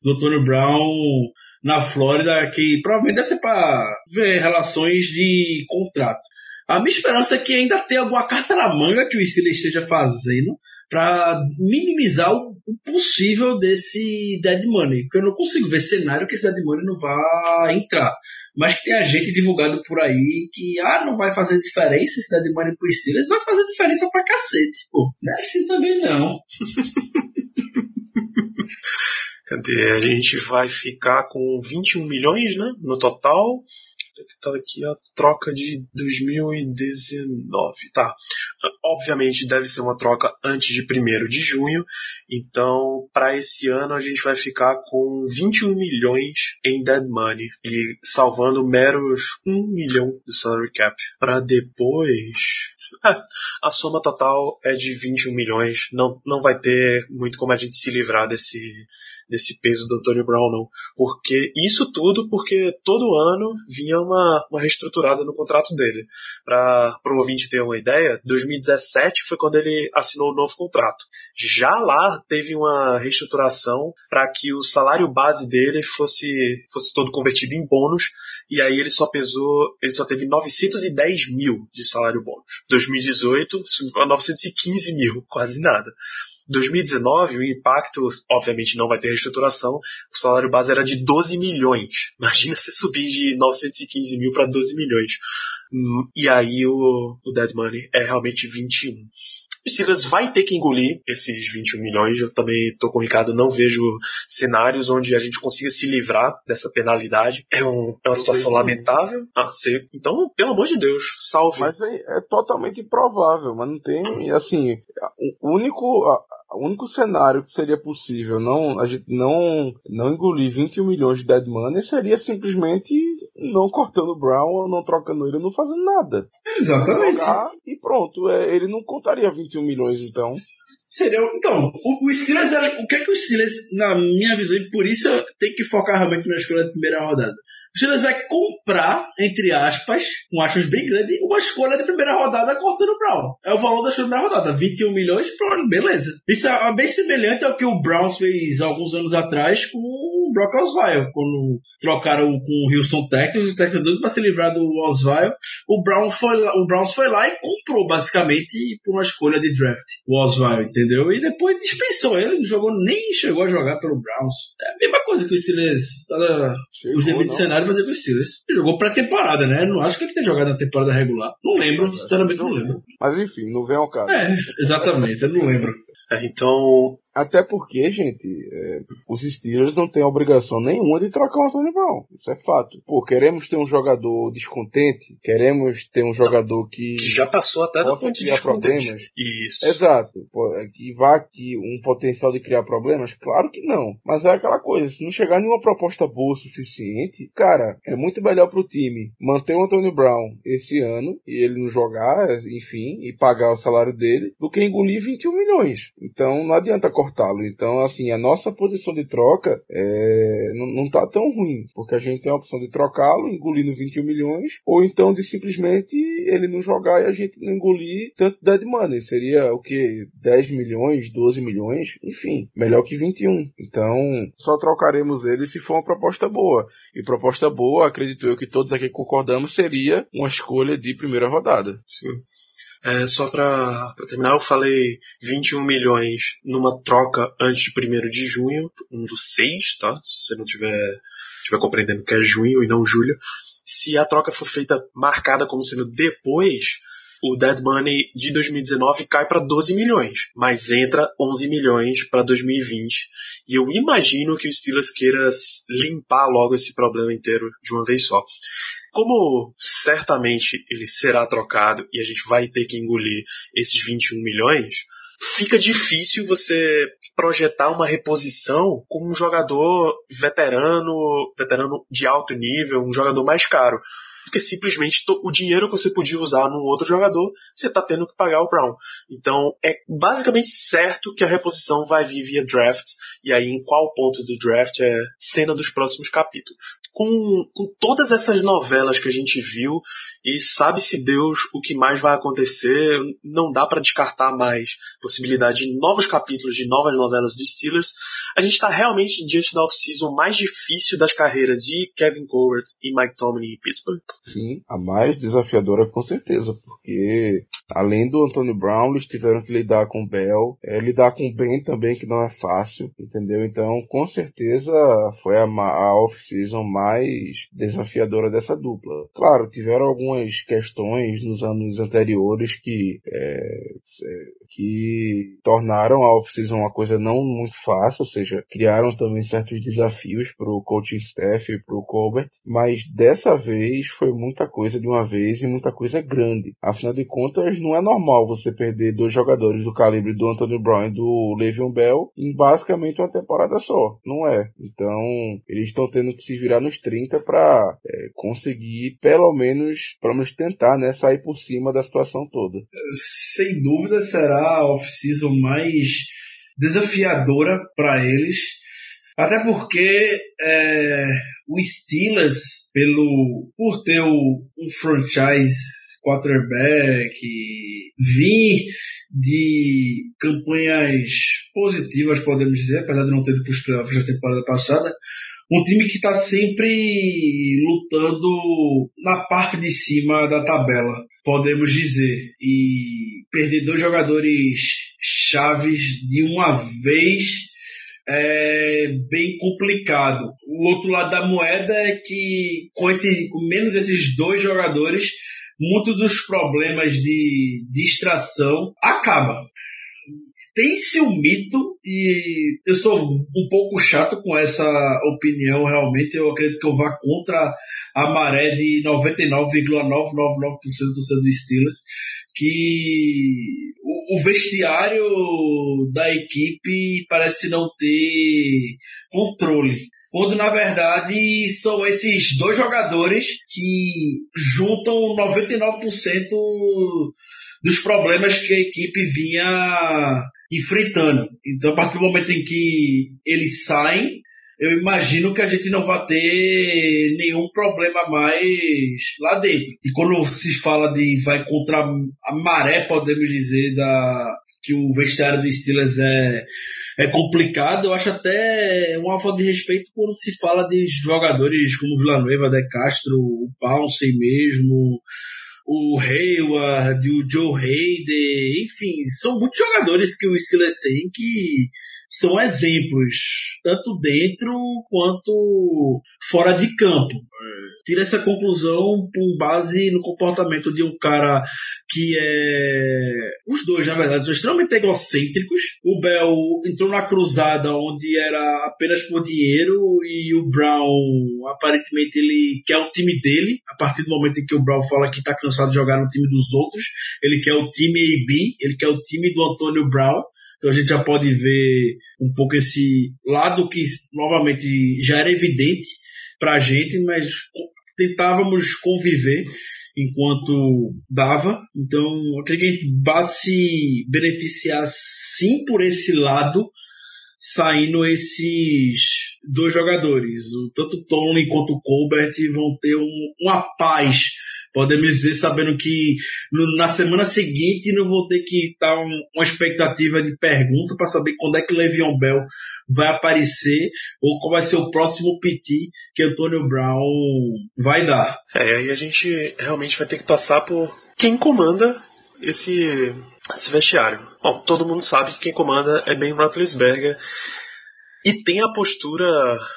do Tony Brown na Flórida, que provavelmente deve ser para ver relações de contrato. A minha esperança é que ainda tenha alguma carta na manga que o Steelers esteja fazendo para minimizar o, possível desse dead money. Porque eu não consigo ver cenário que esse dead money não vá entrar. Mas que tem a gente divulgado por aí que ah, não vai fazer diferença esse dead money pro Steelers, vai fazer diferença pra cacete. Pô, não é assim também não. *laughs* Cadê? A gente vai ficar com 21 milhões, né? No total. Tá aqui a troca de 2019. Tá. obviamente deve ser uma troca antes de 1 de junho, então para esse ano a gente vai ficar com 21 milhões em dead money e salvando meros 1 milhão do salary cap. Para depois é, *laughs* a soma total é de 21 milhões. Não, não vai ter muito como a gente se livrar desse, desse peso do Antônio Brown, não. Porque isso tudo porque todo ano vinha uma, uma reestruturada no contrato dele. Para o ouvinte ter uma ideia, 2017 foi quando ele assinou o novo contrato. Já lá teve uma reestruturação para que o salário base dele fosse, fosse todo convertido em bônus e aí ele só pesou, ele só teve 910 mil de salário bônus. 2018, subiu para 915 mil, quase nada. 2019, o impacto, obviamente, não vai ter reestruturação. O salário base era de 12 milhões. Imagina você subir de 915 mil para 12 milhões. Hum, e aí o, o Dead Money é realmente 21. O Steelers vai ter que engolir esses 21 milhões. Eu também tô com o Ricardo, não vejo cenários onde a gente consiga se livrar dessa penalidade. É, um, é uma situação lamentável. Ah. Então, pelo amor de Deus, salve. Mas é, é totalmente improvável, mas não tem, assim, o único, o único cenário que seria possível não, a gente não, não engolir 21 milhões de dead money seria simplesmente não cortando o Brown ou não trocando ele, não fazendo nada. Exatamente. E pronto. É, ele não contaria 21 milhões, então. Seria, então, o, o Steelers, o que é que o Steelers, na minha visão, e por isso tem que focar realmente na escolha da primeira rodada. O Steelers vai comprar, entre aspas, com aspas bem grande, uma escolha de primeira rodada cortando o Brown. É o valor da escolha de primeira rodada. 21 milhões, pronto, beleza. Isso é bem semelhante ao que o Browns fez alguns anos atrás com o Brock Osweiler, quando trocaram com o Houston Texans, os Texans doidos para se livrar do Osweiler, o, Brown foi lá, o Browns foi lá e comprou basicamente por uma escolha de draft o Osweiler, entendeu? E depois dispensou ele, não jogou, nem chegou a jogar pelo Browns. É a mesma coisa que o Steelers, tá, os limites de cenário fazer com o Steelers. Ele jogou pré-temporada, né? Não acho que ele tenha jogado na temporada regular. Não lembro, sinceramente não lembro. Mas enfim, não vem ao caso. É, exatamente, eu não lembro. É, então, Até porque, gente, é, os Steelers não têm obrigação nenhuma de trocar o Antônio Brown. Isso é fato. Pô, queremos ter um jogador descontente, queremos ter um jogador que, que já passou até do possa ponto de problemas. Isso. Exato. Pô, é que vá aqui um potencial de criar problemas? Claro que não. Mas é aquela coisa, se não chegar nenhuma proposta boa o suficiente, cara, é muito melhor pro time manter o Antônio Brown esse ano e ele não jogar, enfim, e pagar o salário dele, do que engolir 21 milhões. Então não adianta cortá-lo. Então, assim, a nossa posição de troca é, não, não tá tão ruim, porque a gente tem a opção de trocá-lo, engolindo 21 milhões, ou então de simplesmente ele não jogar e a gente não engolir tanto dead money. Seria o que? 10 milhões, 12 milhões? Enfim, melhor que 21. Então, só trocaremos ele se for uma proposta boa. E proposta boa, acredito eu que todos aqui concordamos, seria uma escolha de primeira rodada. Sim. É, só pra terminar, eu falei 21 milhões numa troca antes de 1 de junho, um dos seis, tá? Se você não tiver, tiver compreendendo que é junho e não julho. Se a troca for feita marcada como sendo depois, o Dead Money de 2019 cai para 12 milhões, mas entra 11 milhões para 2020. E eu imagino que o Steelers queira limpar logo esse problema inteiro de uma vez só. Como certamente ele será trocado e a gente vai ter que engolir esses 21 milhões, fica difícil você projetar uma reposição com um jogador veterano, veterano de alto nível, um jogador mais caro. Porque simplesmente o dinheiro que você podia usar num outro jogador, você está tendo que pagar o Brown. Então é basicamente certo que a reposição vai vir via draft, e aí em qual ponto do draft é cena dos próximos capítulos. Com, com todas essas novelas que a gente viu, e sabe-se Deus o que mais vai acontecer, não dá para descartar mais possibilidade de novos capítulos, de novas novelas dos Steelers. A gente está realmente diante da off-season mais difícil das carreiras de Kevin Cowart e Mike Tomlin em Pittsburgh. Sim, a mais desafiadora com certeza, porque além do Antônio Brown, eles tiveram que lidar com o Bell, é, lidar com o Ben também, que não é fácil, entendeu? Então, com certeza, foi a, a off-season mais desafiadora dessa dupla. Claro, tiveram algumas questões nos anos anteriores que, é, que tornaram a off-season uma coisa não muito fácil, ou seja, criaram também certos desafios para o coaching staff e para o Colbert, mas dessa vez foi muita coisa de uma vez e muita coisa grande. Afinal de contas, não é normal você perder dois jogadores do calibre do Anthony Brown e do Le'Veon Bell em basicamente uma temporada só. Não é. Então, eles estão tendo que se virar nos 30 para é, conseguir, pelo menos, pelo menos tentar, né, sair por cima da situação toda. Sem dúvida será a off-season mais desafiadora para eles. Até porque é, o Steelers, pelo, por ter um franchise quarterback, vir de campanhas positivas, podemos dizer, apesar de não ter ido para os playoffs da temporada passada, um time que está sempre lutando na parte de cima da tabela, podemos dizer. E perder dois jogadores chaves de uma vez é bem complicado. O outro lado da moeda é que com, esse, com menos esses dois jogadores, muitos dos problemas de distração acaba tem-se um mito e eu sou um pouco chato com essa opinião, realmente. Eu acredito que eu vá contra a maré de 99,999% do do Steelers, que o vestiário da equipe parece não ter controle. Quando na verdade são esses dois jogadores que juntam 99% dos problemas que a equipe vinha enfrentando. Então, a partir do momento em que eles saem, eu imagino que a gente não vai ter nenhum problema mais lá dentro. E quando se fala de vai contra a maré, podemos dizer, da que o vestiário do Steelers é, é complicado, eu acho até uma falta de respeito quando se fala de jogadores como Villanueva, De Castro, o Pounce mesmo, o Hayward, o Joe Hayden, enfim, são muitos jogadores que o Steelers tem que são exemplos, tanto dentro quanto fora de campo. Tira essa conclusão com base no comportamento de um cara que é. Os dois, na verdade, são extremamente egocêntricos. O Bell entrou na cruzada onde era apenas por dinheiro e o Brown, aparentemente, ele quer o time dele. A partir do momento em que o Brown fala que está cansado de jogar no time dos outros, ele quer o time AB, ele quer o time do Antônio Brown. Então a gente já pode ver um pouco esse lado que novamente já era evidente para a gente, mas tentávamos conviver enquanto dava. Então, acredito que a gente vai se beneficiar sim por esse lado, saindo esses dois jogadores. Tanto Tony quanto o Colbert vão ter um, uma paz podemos dizer, sabendo que no, na semana seguinte não vou ter que estar um, uma expectativa de pergunta para saber quando é que Le'Veon Bell vai aparecer ou qual vai ser o próximo PT que Antônio Brown vai dar. É, aí a gente realmente vai ter que passar por quem comanda esse, esse vestiário. Bom, todo mundo sabe que quem comanda é Ben Roethlisberger e tem a postura,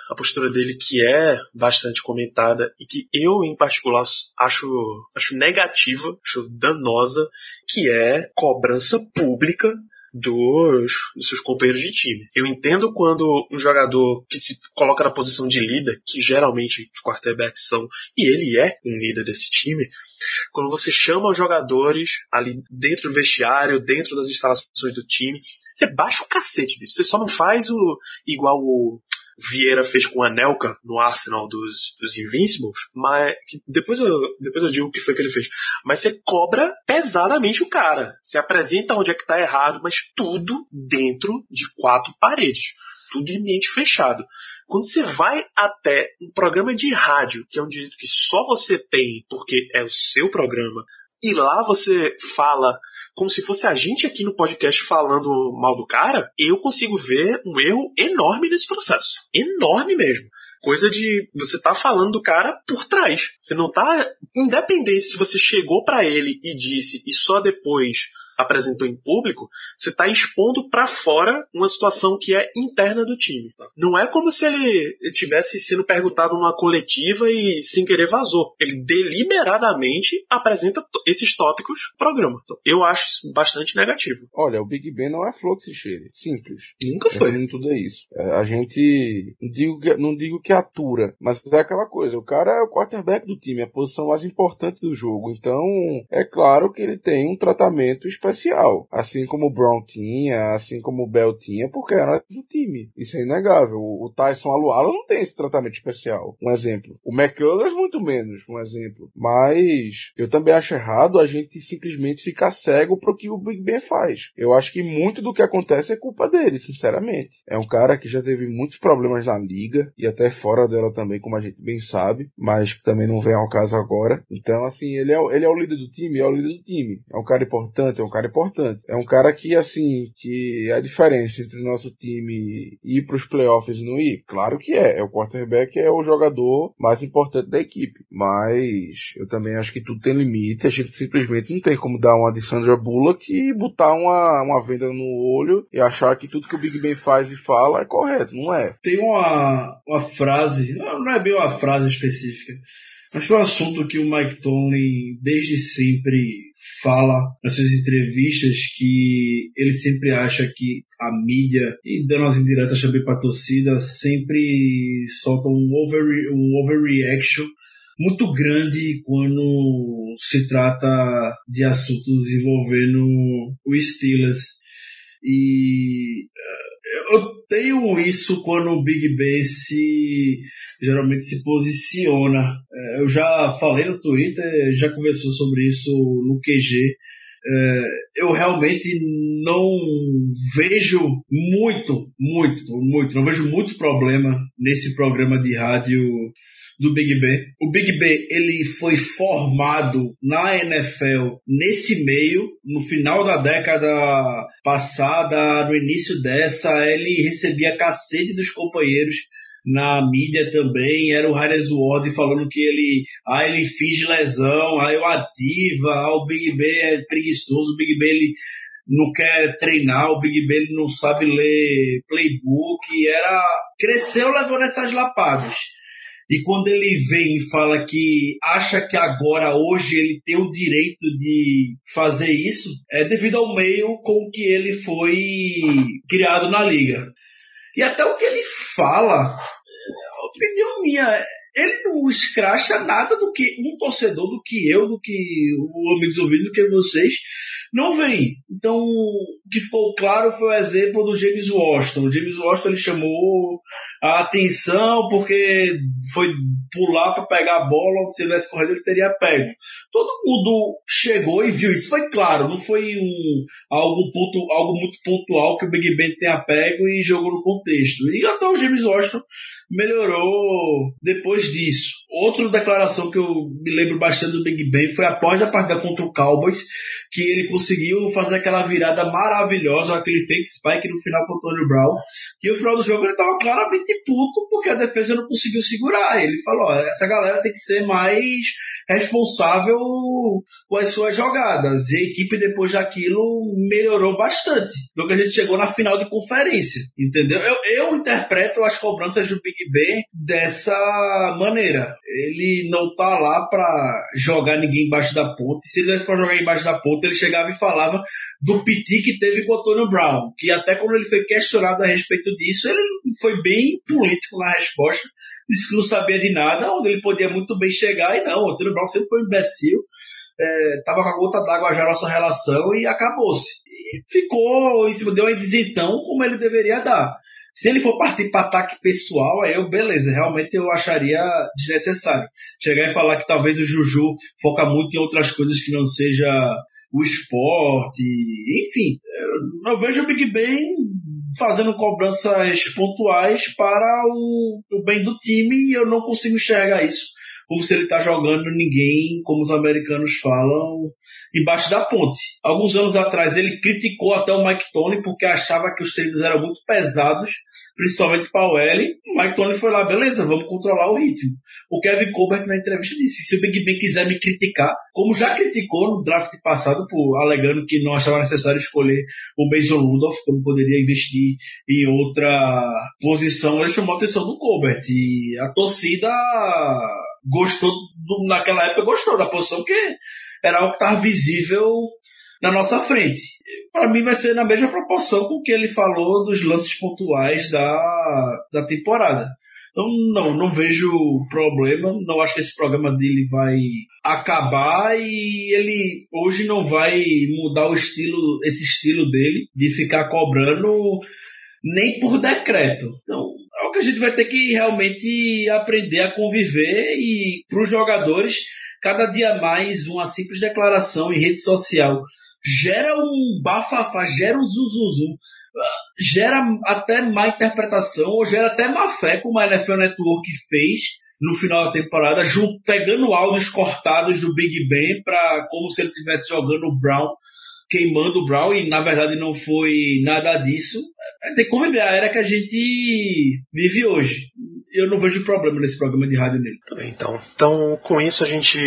a postura dele que é bastante comentada e que eu, em particular, acho, acho negativa, acho danosa, que é cobrança pública dos, dos, seus companheiros de time. Eu entendo quando um jogador que se coloca na posição de líder, que geralmente os quarterbacks são, e ele é um líder desse time, quando você chama os jogadores ali dentro do vestiário, dentro das instalações do time, você baixa o cacete, bicho. Você só não faz o igual o Vieira fez com a Nelka no Arsenal dos, dos Invincibles, mas depois eu, depois eu digo o que foi que ele fez. Mas você cobra pesadamente o cara. Você apresenta onde é que tá errado, mas tudo dentro de quatro paredes. Tudo em ambiente fechado. Quando você vai até um programa de rádio, que é um direito que só você tem porque é o seu programa, e lá você fala como se fosse a gente aqui no podcast falando mal do cara, eu consigo ver um erro enorme nesse processo. Enorme mesmo. Coisa de você tá falando do cara por trás. Você não tá independente se você chegou para ele e disse e só depois apresentou em público, você está expondo para fora uma situação que é interna do time. Não é como se ele tivesse sendo perguntado numa coletiva e sem querer vazou. Ele deliberadamente apresenta esses tópicos no programa. Então, eu acho isso bastante negativo. Olha, o Big Ben não é fluxo e cheire. Simples. Nunca foi. Resumindo tudo é isso. É, a gente não digo, que, não digo que atura, mas é aquela coisa. O cara é o quarterback do time, a posição mais importante do jogo. Então, é claro que ele tem um tratamento especial. Assim como o Brown tinha, assim como o Bell tinha, porque era do time. Isso é inegável. O Tyson Aluala não tem esse tratamento especial. Um exemplo. O McCullers muito menos, um exemplo. Mas eu também acho errado a gente simplesmente ficar cego pro que o Big Ben faz. Eu acho que muito do que acontece é culpa dele, sinceramente. É um cara que já teve muitos problemas na liga e até fora dela também, como a gente bem sabe, mas que também não vem ao caso agora. Então, assim, ele é, ele é o líder do time, é o líder do time. É um cara importante, é um cara importante. É um cara que, assim, que é a diferença entre o nosso time ir pros playoffs e não ir. Claro que é. É o quarterback, é o jogador mais importante da equipe. Mas eu também acho que tudo tem limite. A gente simplesmente não tem como dar uma de Sandra Bullock e botar uma, uma venda no olho e achar que tudo que o Big Ben faz e fala é correto. Não é. Tem uma, uma frase, não é bem uma frase específica, mas foi um assunto que o Mike Tomlin desde sempre fala nas suas entrevistas que ele sempre acha que a mídia, e dando as indiretas também para a torcida, sempre solta um, over, um overreaction muito grande quando se trata de assuntos envolvendo o Steelers. E eu tenho isso quando o Big Ben se geralmente se posiciona. Uh, eu já falei no Twitter, já conversou sobre isso no QG. Uh, eu realmente não vejo muito, muito, muito, não vejo muito problema nesse programa de rádio do Big Ben. O Big Ben ele foi formado na NFL nesse meio, no final da década passada, no início dessa, ele recebia cacete dos companheiros na mídia também, era o Harris Ward falando que ele, ah, ele finge lesão, ah, eu ativa, ah, o Big Ben é preguiçoso, o Big Ben ele não quer treinar, o Big Ben não sabe ler playbook, era, cresceu levando essas lapadas. E quando ele vem e fala que acha que agora, hoje, ele tem o direito de fazer isso, é devido ao meio com que ele foi criado na liga. E até o que ele fala, é opinião minha, ele não escracha nada do que um torcedor, do que eu, do que o Amigos Ouvidos, do que vocês não vem. Então, o que ficou claro foi o exemplo do James Washington. O James Washington ele chamou a atenção porque foi pular para pegar a bola, se ele tivesse corrido ele teria pego. Todo mundo chegou e viu isso, foi claro, não foi um, algo, ponto, algo muito pontual que o Big Ben tenha pego e jogou no contexto. E até o James Washington melhorou depois disso. Outra declaração que eu me lembro bastante do Big Ben foi após a partida contra o Cowboys, que ele conseguiu fazer aquela virada maravilhosa, aquele fake spike no final com o Tony Brown, que no final do jogo ele estava claramente puto porque a defesa não conseguiu segurar. Ele falou: essa galera tem que ser mais responsável com as suas jogadas. E a equipe, depois daquilo, melhorou bastante. Do que a gente chegou na final de conferência. Entendeu? Eu, eu interpreto as cobranças do Big Ben dessa maneira. Ele não tá lá para jogar ninguém embaixo da ponte. Se ele desse pra jogar embaixo da ponte, ele chegava e falava do piti que teve com o Antônio Brown. Que até quando ele foi questionado a respeito disso, ele foi bem político na resposta disse que não sabia de nada, onde ele podia muito bem chegar, e não, o Antônio Brown sempre foi um imbecil, é, tava com a gota d'água já na nossa relação e acabou-se. Ficou em cima, deu uma isentão como ele deveria dar. Se ele for partir para ataque pessoal, aí eu, beleza, realmente eu acharia desnecessário. Chegar e falar que talvez o Juju foca muito em outras coisas que não seja o esporte, enfim. Eu, eu vejo o Big Ben fazendo cobranças pontuais para o, o bem do time e eu não consigo enxergar isso como se ele tá jogando ninguém, como os americanos falam, embaixo da ponte. Alguns anos atrás ele criticou até o Mike Tony porque achava que os treinos eram muito pesados, principalmente para o L. O Mike Tony foi lá, beleza, vamos controlar o ritmo. O Kevin Colbert na entrevista disse, se o Big Ben quiser me criticar, como já criticou no draft passado, por, alegando que não achava necessário escolher o Mason Rudolph, não poderia investir em outra posição, ele chamou a atenção do Colbert. E a torcida gostou, naquela época gostou da posição, que era algo que estava visível na nossa frente. Para mim vai ser na mesma proporção com que ele falou dos lances pontuais da, da temporada. Então não, não vejo problema, não acho que esse programa dele vai acabar e ele hoje não vai mudar o estilo, esse estilo dele de ficar cobrando nem por decreto. Então, é o que a gente vai ter que realmente aprender a conviver e para os jogadores cada dia mais uma simples declaração em rede social gera um bafafá, gera um zuzuzu, gera até má interpretação ou gera até má fé, como a NFL Network fez no final da temporada, junto, pegando áudios cortados do Big Ben para como se ele estivesse jogando o Brown, queimando o Brown, e na verdade não foi nada disso. Tem que conviver a era que a gente vive hoje. Eu não vejo problema nesse programa de rádio nele. Tudo bem, então. Então, com isso a gente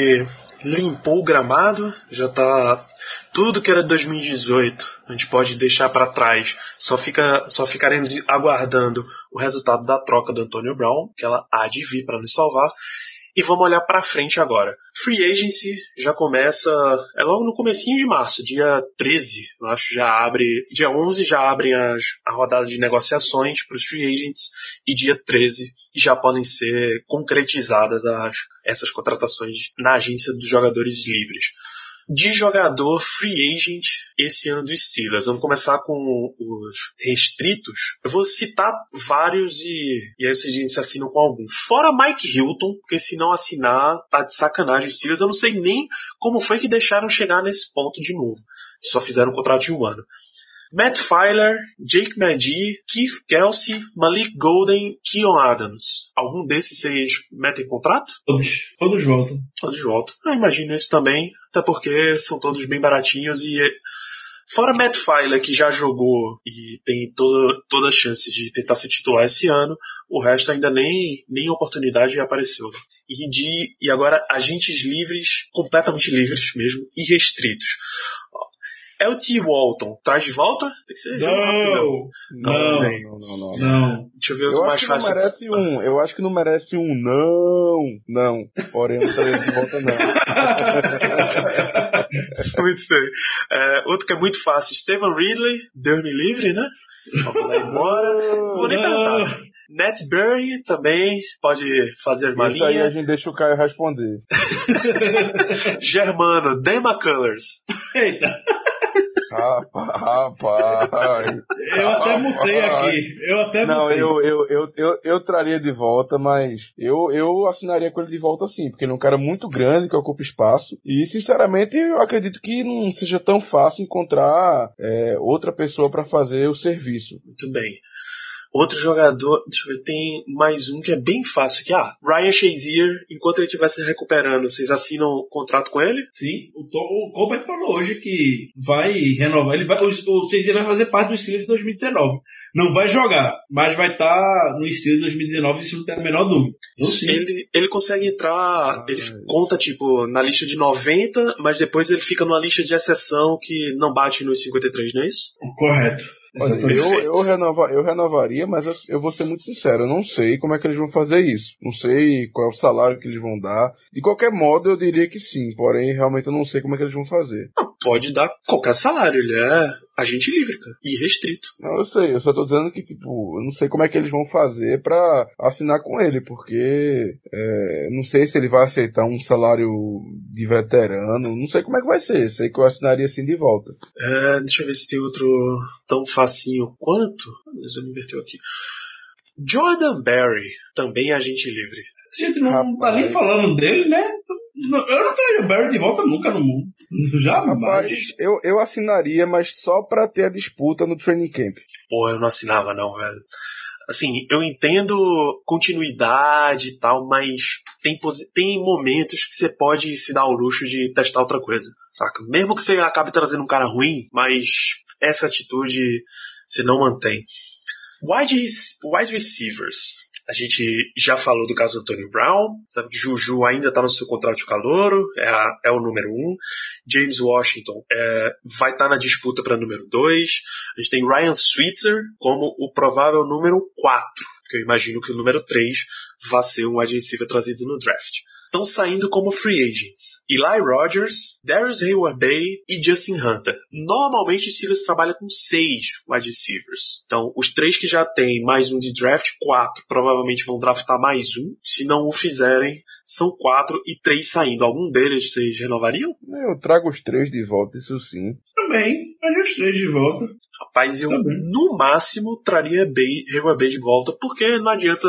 limpou o gramado, já tá tudo que era 2018, a gente pode deixar para trás. Só fica só ficaremos aguardando o resultado da troca do Antonio Brown, que ela há de vir para nos salvar. E vamos olhar para frente agora. Free Agency já começa, é logo no comecinho de março, dia 13, eu acho, já abre, dia 11 já abrem as, a rodada de negociações para os free agents e dia 13 já podem ser concretizadas as, essas contratações na agência dos jogadores livres de jogador free agent esse ano dos Steelers. Vamos começar com os restritos. Eu vou citar vários e, e aí vocês se assinam com algum. Fora Mike Hilton, porque se não assinar, tá de sacanagem os Steelers. Eu não sei nem como foi que deixaram chegar nesse ponto de novo. Se só fizeram um contrato de um ano. Matt Filer, Jake Magee, Keith Kelsey, Malik Golden, Keon Adams. Algum desses vocês metem contrato? Todos, todos voltam. Todos voltam. Eu imagino isso também, até porque são todos bem baratinhos e Fora Matt Filer, que já jogou e tem toda, toda a chance de tentar se titular esse ano, o resto ainda nem, nem oportunidade apareceu. E, de, e agora agentes livres, completamente livres mesmo, e restritos. LT Walton, traz de volta? Tem que ser não, rápido, não, Não, não, não, não, não. não. Deixa eu ver Eu outro acho mais que não fácil. merece um. Eu acho que não merece um não. Não. Porém, não traria de volta, não. *laughs* muito bem. É, outro que é muito fácil, Steven Ridley, Deus me livre, né? Vamos lá embora. Não vou nem perguntar. Nat Berry também pode fazer as Isso aí a malinhas. gente deixa o Caio responder. *laughs* Germano, Dan McCullers. Eita, Rapaz, rapaz. eu até mutei aqui. Eu até Não, mutei. eu, eu, eu, eu, eu traria de volta, mas eu, eu assinaria com ele de volta sim, porque ele é um cara muito grande que ocupa espaço. E, sinceramente, eu acredito que não seja tão fácil encontrar é, outra pessoa para fazer o serviço. Muito bem. Outro jogador, deixa eu ver, tem mais um que é bem fácil aqui. Ah, Ryan Shazier, enquanto ele estiver se recuperando, vocês assinam um contrato com ele? Sim, o, Tom, o Colbert falou hoje que vai renovar. Ele vai, o, o Steelers vai fazer parte do Steelers em 2019. Não vai jogar, mas vai estar no Steelers em 2019, isso não tem a menor dúvida. Então, sim. Ele, ele consegue entrar, ele Ah, conta tipo na lista de 90, mas depois ele fica numa lista de exceção que não bate nos 53, não é isso? Correto. Olha, eu, eu, renova, eu renovaria, mas eu, eu vou ser muito sincero, eu não sei como é que eles vão fazer isso. Não sei qual é o salário que eles vão dar. De qualquer modo, eu diria que sim, porém, realmente eu não sei como é que eles vão fazer. Pode dar qualquer salário, ele é agente livre, cara, e restrito. Não, eu sei, eu só tô dizendo que, tipo, eu não sei como é que eles vão fazer pra assinar com ele, porque é, não sei se ele vai aceitar um salário de veterano, não sei como é que vai ser, sei que eu assinaria assim de volta. É, deixa eu ver se tem outro tão facinho quanto. Mas eu me inverteu aqui. Jordan Berry, também agente livre. A gente não tá nem Rapaz. falando dele, né? Eu não traria o Barry de volta nunca no mundo. *laughs* Jamais. Rapaz, eu, eu assinaria, mas só pra ter a disputa no training camp. Porra, eu não assinava não, velho. Assim, eu entendo continuidade e tal, mas tem, tem momentos que você pode se dar ao luxo de testar outra coisa, saca? Mesmo que você acabe trazendo um cara ruim, mas essa atitude você não mantém. Wide, wide receivers. A gente já falou do caso do Tony Brown, sabe que Juju ainda está no seu contrato de calouro, é, a- é o número um. James Washington é, vai estar na disputa para número dois. A gente tem Ryan Switzer como o provável número 4, que eu imagino que o número 3 vai ser um wide receiver trazido no draft. Estão saindo como free agents. Eli Rogers, Darius Hayward Bay e Justin Hunter. Normalmente o Steelers trabalha com seis wide receivers. Então, os três que já tem mais um de draft, quatro provavelmente vão draftar mais um. Se não o fizerem, são quatro e três saindo. Algum deles vocês renovariam? Eu trago os três de volta, isso sim. Também, olha os três de volta. Rapaz, eu bem. no máximo traria Bay, Hayward Bay de volta, porque não adianta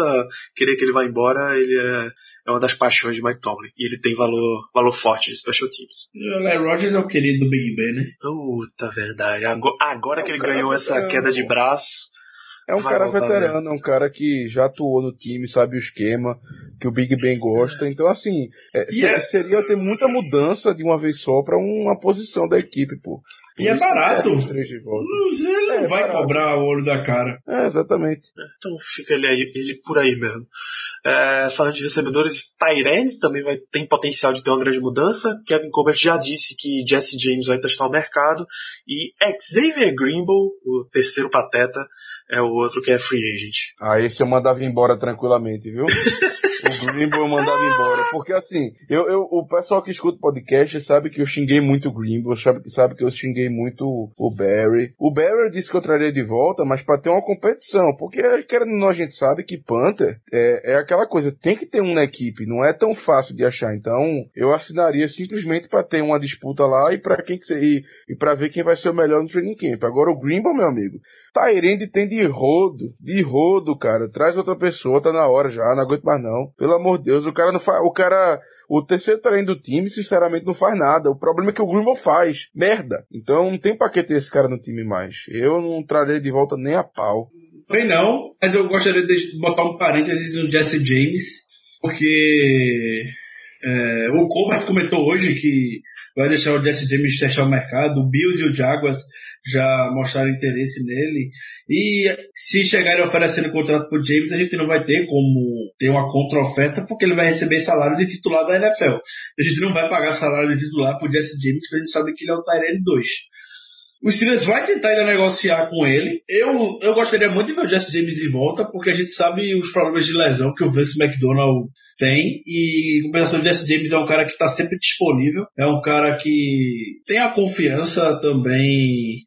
querer que ele vá embora, ele é, é uma das paixões de Mike Tomlin. E ele tem valor, valor forte de special teams. O Larry Rogers é o querido do Big Ben, né? Puta verdade. Agora, agora que ele ganhou essa queda de braço. É um cara voltar, veterano, é um cara que já atuou no time, sabe o esquema, que o Big Ben gosta. Então, assim, é, é- seria ter muita mudança de uma vez só pra uma posição da equipe, pô. Por E é barato. Ele não É, vai barato. cobrar o olho da cara. É, exatamente. Então fica ele, aí, ele por aí mesmo. É, falando de recebedores, Tyrande também vai, tem potencial de ter uma grande mudança. Kevin Colbert já disse que Jesse James vai testar o mercado. E Xavier Greenbow, o terceiro pateta, é o outro que é free agent. Ah, esse eu mandava embora tranquilamente, viu? *laughs* o Greenbow eu mandava embora. Porque assim, eu, eu, o pessoal que escuta o podcast sabe que eu xinguei muito o Greenbow, sabe, sabe que eu xinguei muito o Barry. O Barry disse que eu traria de volta, mas pra ter uma competição. Porque, querendo não, a gente sabe que Panther é, é aquela coisa, tem que ter um na equipe, não é tão fácil de achar. Então, eu assinaria simplesmente pra ter uma disputa lá e pra quem que e, e para ver quem vai ser o melhor no training camp. Agora o Greenbow, meu amigo, Tyrande tem de rodo, de rodo, cara. Traz outra pessoa, tá na hora já, não aguento mais não. Pelo amor de Deus, o cara não faz, o cara, o terceiro Tyrande do time, sinceramente, não faz nada. O problema é que o Greenbow faz, merda. Então não tem pra que ter esse cara no time mais. Eu não trarei de volta nem a pau. Bem não, mas eu gostaria de botar um parênteses no Jesse James, porque é, o Colbert comentou hoje que vai deixar o Jesse James testar o mercado, o Bills e o Jaguars já mostraram interesse nele, e se chegarem oferecendo contrato pro James, a gente não vai ter como ter uma contra-oferta, porque ele vai receber salário de titular da NFL. A gente não vai pagar salário de titular pro Jesse James, porque a gente sabe que ele é o Tyrell 2. O Steelers vai tentar ainda negociar com ele. Eu, eu gostaria muito de ver o Jesse James de volta, porque a gente sabe os problemas de lesão que o Vince McDonald tem. E, em compensação, o Jesse James é um cara que está sempre disponível. É um cara que tem a confiança também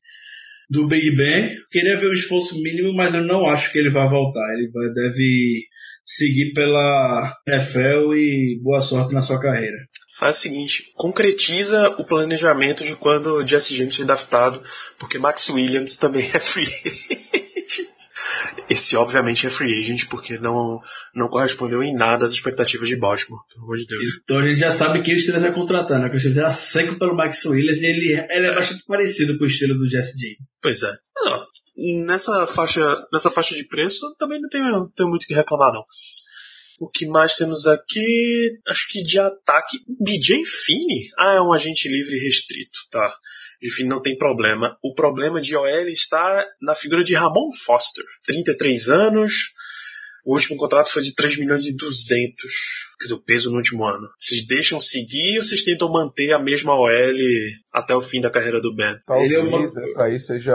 do Big Ben. Queria ver um esforço mínimo, mas eu não acho que ele vai voltar. Ele vai, deve seguir pela NFL e boa sorte na sua carreira. Faz o seguinte, concretiza o planejamento de quando o Jesse James foi draftado, porque Max Williams também é free agent. Esse obviamente é free agent, porque não, não correspondeu em nada às expectativas de Baltimore, pelo amor de Deus. Então a gente já sabe quem o Steelers vai contratar, né? Porque o Steelers era seco pelo Max Williams e ele, ele é bastante parecido com o estilo do Jesse James. Pois é. Não, nessa faixa, nessa faixa de preço também não tenho muito o que reclamar, não. O que mais temos aqui? Acho que de ataque. BJ Finney? Ah, é um agente livre restrito, tá. Enfim, não tem problema. O problema de OL está na figura de Ramon Foster. 33 anos. O último contrato foi de 3 milhões e 200. Quer dizer, o peso no último ano. Vocês deixam seguir ou vocês tentam manter a mesma OL até o fim da carreira do Ben? Talvez Ele é uma- essa aí seja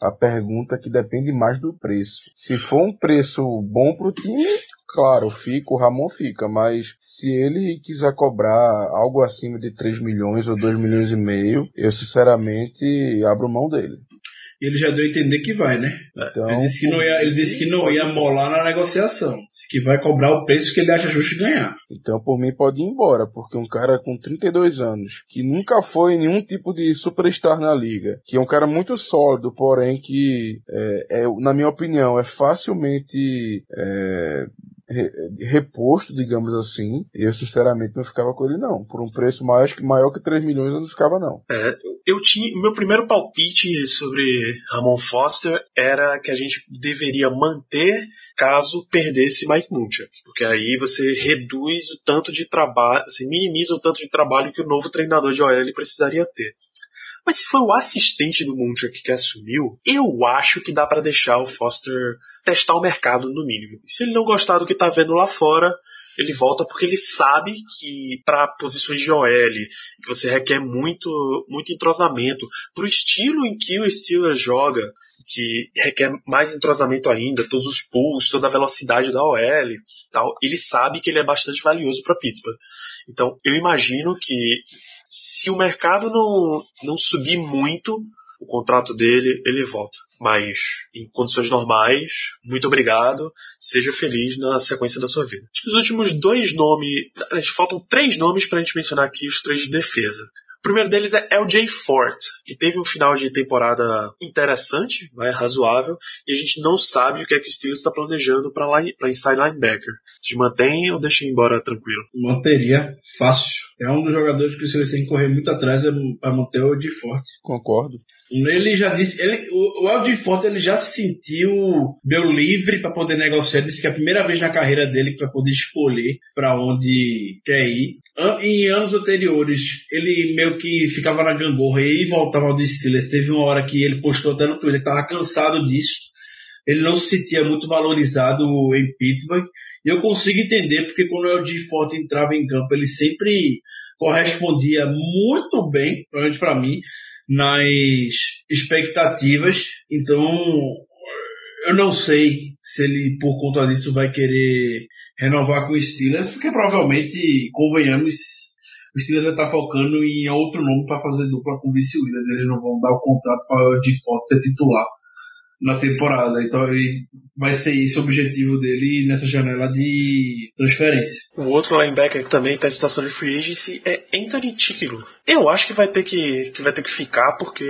a pergunta que depende mais do preço. Se for um preço bom pro time, claro, fica, o Ramon fica, mas se ele quiser cobrar algo acima de 3 milhões ou 2 milhões e meio, eu sinceramente abro mão dele. E ele já deu a entender que vai, né? Então, Ele disse que não ia, ele disse que não ia molar na negociação. Disse que vai cobrar o preço que ele acha justo ganhar. Então, por mim, pode ir embora, porque um cara com 32 anos, que nunca foi nenhum tipo de superstar na liga, que é um cara muito sólido, porém que, é, é, na minha opinião, é facilmente é, reposto, digamos assim, eu sinceramente não ficava com ele não. Por um preço que maior que 3 milhões eu não ficava não. É, eu tinha. Meu primeiro palpite sobre Ramon Foster era que a gente deveria manter caso perdesse Mike Munchak. Porque aí você reduz o tanto de trabalho, você minimiza o tanto de trabalho que o novo treinador de OL precisaria ter. Mas se foi o assistente do Munchak que assumiu, eu acho que dá pra deixar o Foster testar o mercado no mínimo. Se ele não gostar do que tá vendo lá fora, ele volta porque ele sabe que para posições de OL, que você requer muito, muito entrosamento, pro estilo em que o Steelers joga, que requer mais entrosamento ainda, todos os pulls, toda a velocidade da OL, tal, ele sabe que ele é bastante valioso para Pittsburgh. Então, eu imagino que se o mercado não, não subir muito o contrato dele, ele volta. Mas em condições normais, muito obrigado. Seja feliz na sequência da sua vida. Acho que os últimos dois nomes. Faltam três nomes pra gente mencionar aqui, os três de defesa. O primeiro deles é LJ Fort, que teve um final de temporada interessante, vai, razoável, e a gente não sabe o que é que o Steelers está planejando para inside linebacker. Vocês mantêm ou deixam embora tranquilo? Manteria fácil. É um dos jogadores que o Steelers tem que correr muito atrás para manter o de forte. Concordo. Ele já disse, ele, o, o Aldi Forte ele já se sentiu meio livre para poder negociar. Disse que é a primeira vez na carreira dele que vai poder escolher para onde quer ir. An- Em anos anteriores, ele meio que ficava na gangorra e voltava ao Steelers. Teve uma hora que ele postou até no Twitter que estava cansado disso. Ele não se sentia muito valorizado em Pittsburgh. E eu consigo entender porque quando o Aldi Forte entrava em campo, ele sempre correspondia muito bem, pelo menos para mim, nas expectativas. Então, eu não sei se ele, por conta disso, vai querer renovar com o Steelers, porque provavelmente, convenhamos, o Steelers vai estar focando em outro nome para fazer dupla com o Vice Williams. Eles não vão dar o contrato para o default ser titular na temporada. Então, ele vai ser esse o objetivo dele nessa janela de transferência. O outro linebacker que também está em situação de free agency é Anthony Ticklo. Eu acho que vai ter que, que vai ter que ficar porque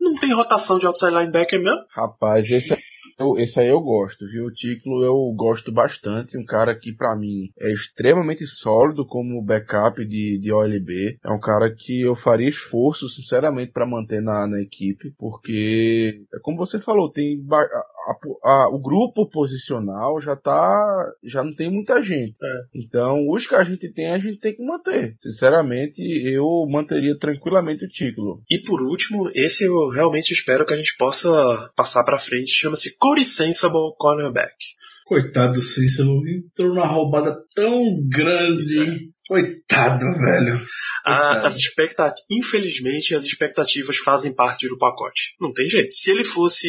não tem rotação de outside linebacker mesmo. Rapaz, esse, eu, esse aí eu gosto, viu? O Ticlo eu gosto bastante. Um cara que pra mim é extremamente sólido como backup de, de OLB. É um cara que eu faria esforço, sinceramente, pra manter na, na equipe, porque, é como você falou, tem a- a- o grupo posicional já tá, já não tem muita gente. Então, os que a gente tem, a gente tem que manter. Sinceramente, eu manteria tranquilamente o Ticlo. E por último, esse eu realmente espero que a gente possa passar pra frente. Chama-se Cody Sensible Cornerback. Coitado do Cícero, entrou numa roubada tão grande. Coitado, velho. Ah, as expectativas, infelizmente, as expectativas fazem parte do pacote. Não tem jeito. Se ele fosse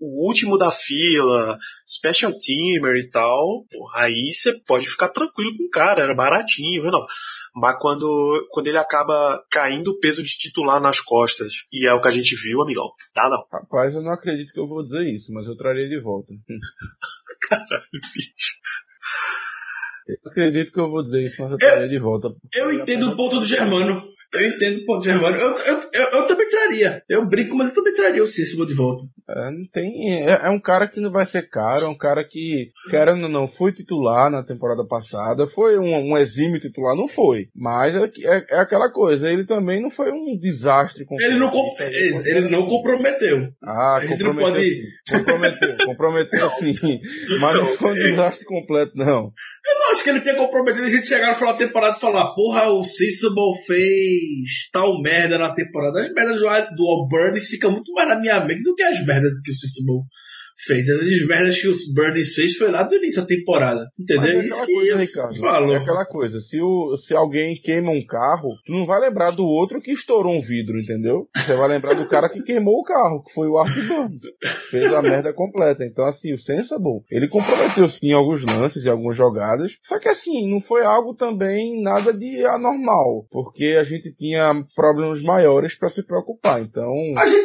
o último da fila, special teamer e tal, porra, aí você pode ficar tranquilo com o cara, era baratinho, não. Mas quando, quando ele acaba caindo o peso de titular nas costas, e é o que a gente viu, amigão, tá não. Rapaz, eu não acredito que eu vou dizer isso, mas eu traria de volta. *laughs* Eu acredito que eu vou dizer isso, mas eu traria de volta. Eu entendo o ponto do Germano. Eu entendo o ponto do Germano. Eu, eu, eu, eu também traria. Eu brinco, mas eu também traria o Cícero de volta. É, não tem, é, é um cara que não vai ser caro, é um cara que, querendo ou não, foi titular na temporada passada, foi um, um exímio titular, não foi. Mas é, é, é aquela coisa, ele também não foi um desastre. Ele não, com- ele não comprometeu. Ah, a gente não comprometeu pode- sim. Comprometeu, comprometeu sim. *laughs* Mas não foi um desastre completo, não. Eu não acho que ele tenha comprometido a gente chegar no final da temporada e falar, porra, o Cícero fez tal merda na temporada. As merdas do, do ficam muito mais na minha mente do que as merdas que o Cícero fez. As merdas que o Burns fez foi lá do início da temporada. Entendeu? É Isso aquela que coisa, eu Ricardo. falo. É aquela coisa, se, o, se alguém queima um carro, tu não vai lembrar do outro que estourou um vidro, entendeu? Você vai lembrar do cara que queimou o carro, que foi o Art Burns. Fez a merda completa. Então, assim, o Sensible, ele comprometeu sim alguns lances e algumas jogadas. Só que, assim, não foi algo também nada de anormal. Porque a gente tinha problemas maiores pra se preocupar. Então,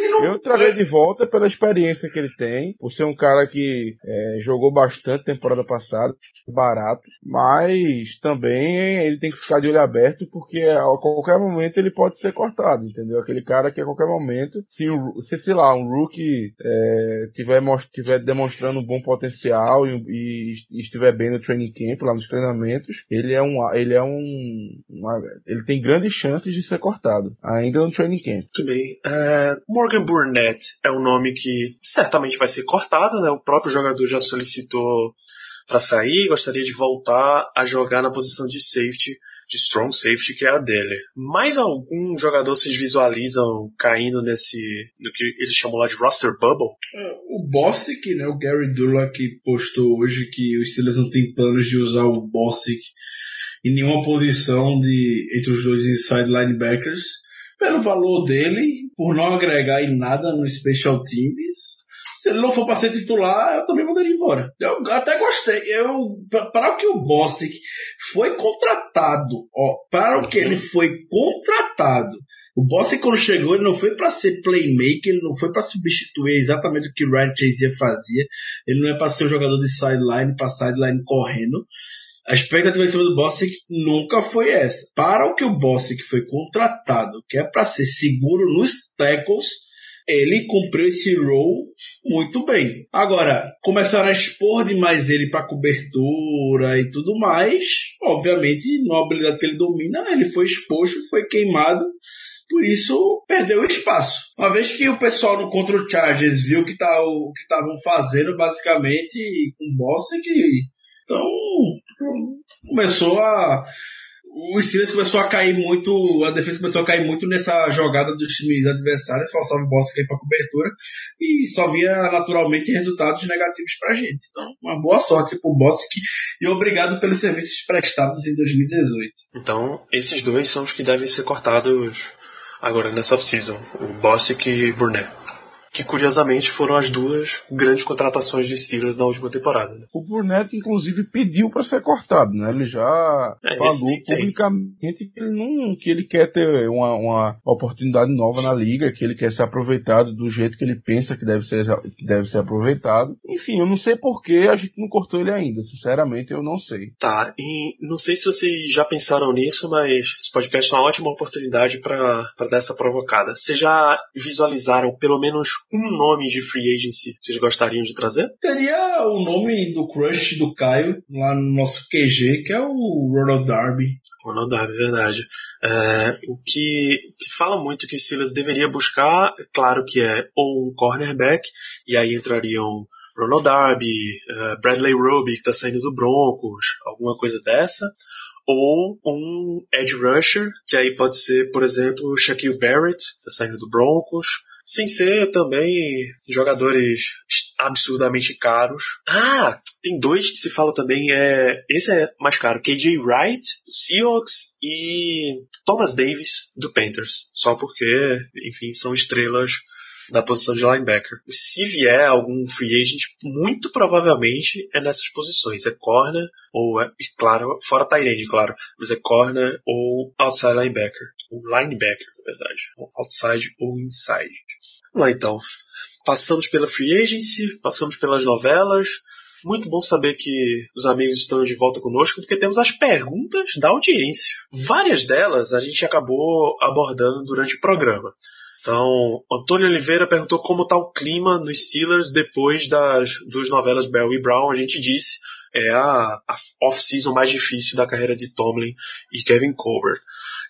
não. eu traria de volta pela experiência que ele tem, por ser ser um cara que é, jogou bastante temporada passada, barato, mas também ele tem que ficar de olho aberto porque a qualquer momento ele pode ser cortado, entendeu? Aquele cara que a qualquer momento, se, se sei lá, um rookie é, tiver, tiver demonstrando um bom potencial e, e, estiver bem no training camp, lá nos treinamentos, ele é um, ele é um, uma, ele tem grandes chances de ser cortado, ainda no training camp. Muito bem. Uh, Morgan Burnett é um nome que certamente vai ser cortado, né? O próprio jogador já solicitou para sair, gostaria de voltar a jogar na posição de safety, de strong safety, que é a dele. Mais algum jogador vocês visualizam caindo nesse, no que eles chamam lá de roster bubble? É, o Bossick, né, o Gary Dula que postou hoje que os Steelers não têm planos de usar o Bossick em nenhuma posição de entre os dois inside linebackers pelo valor dele, por não agregar em nada no special teams se ele não for para ser titular, eu também mandaria embora. Eu até gostei. Eu, para o que o Bossick foi contratado, ó, para o que ele foi contratado. O Bossick quando chegou, ele não foi para ser playmaker, ele não foi para substituir exatamente o que o Ryan Chazier fazia. Ele não é para ser um jogador de sideline, para sideline correndo. A expectativa em cima do Bossick nunca foi essa. Para o que o Bossick foi contratado, que é para ser seguro nos tackles, ele cumpriu esse role muito bem. Agora, começaram a expor demais ele para cobertura e tudo mais. Obviamente, na habilidade que ele domina, ele foi exposto, foi queimado. Por isso, perdeu espaço. Uma vez que o pessoal no Contra o Chargers viu que tá, o que estavam fazendo, basicamente, com o boss, que então começou a o Steelers começou a cair muito, a defesa começou a cair muito nessa jogada dos times adversários, forçava o Boston cair para cobertura e só via naturalmente resultados negativos para a gente. Então, uma boa sorte para o Boston e obrigado pelos serviços prestados em 2018. Então, esses dois são os que devem ser cortados agora nessa off-season, o Bostic e Burnett que curiosamente foram as duas grandes contratações de Steelers na última temporada. Né? O Burnett, inclusive, pediu para ser cortado, né? Ele já é, falou publicamente que ele não, que ele quer ter uma, uma oportunidade nova na liga, que ele quer ser aproveitado do jeito que ele pensa que deve ser, que deve ser aproveitado. Enfim, eu não sei por que a gente não cortou ele ainda. Sinceramente, eu não sei. Tá, e não sei se vocês já pensaram nisso, mas esse podcast é uma ótima oportunidade para dar essa provocada. Vocês já visualizaram pelo menos um nome de free agency vocês gostariam de trazer? Teria o nome do crush do Caio lá no nosso QG, que é o Ronald Darby. Ronald Darby, verdade. É, o que, que, fala muito que o Silas deveria buscar, claro que é ou um cornerback, e aí entrariam Ronald Darby, uh, Bradley Roby, que está saindo do Broncos, alguma coisa dessa, ou um edge rusher, que aí pode ser, por exemplo, Shaquille Barrett, está saindo do Broncos, sem ser também jogadores absurdamente caros. Ah, tem dois que se fala também, é, esse é mais caro, KJ Wright, Seahawks, e Thomas Davis, do Panthers. Só porque, enfim, são estrelas da posição de linebacker. Se vier algum free agent, muito provavelmente é nessas posições. É corner ou é, claro, fora Tyrande, claro, mas é corner ou outside linebacker. Ou linebacker, na verdade. Outside ou inside. Vamos lá então. Passamos pela free agency, passamos pelas novelas. Muito bom saber que os amigos estão de volta conosco, porque temos as perguntas da audiência. Várias delas a gente acabou abordando durante o programa. Então, Antônio Oliveira perguntou como está o clima no Steelers depois das duas novelas Bell e Brown. A gente disse é a, a off-season mais difícil da carreira de Tomlin e Kevin Colbert.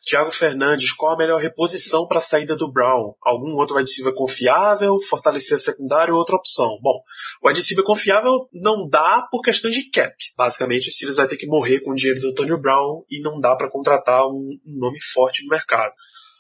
Tiago Fernandes, qual a melhor reposição para a saída do Brown? Algum outro wide receiver confiável? Fortalecer a secundária ou outra opção? Bom, o wide receiver confiável não dá por questão de cap. Basicamente, o Steelers vai ter que morrer com o dinheiro do Antonio Brown e não dá para contratar um, um nome forte no mercado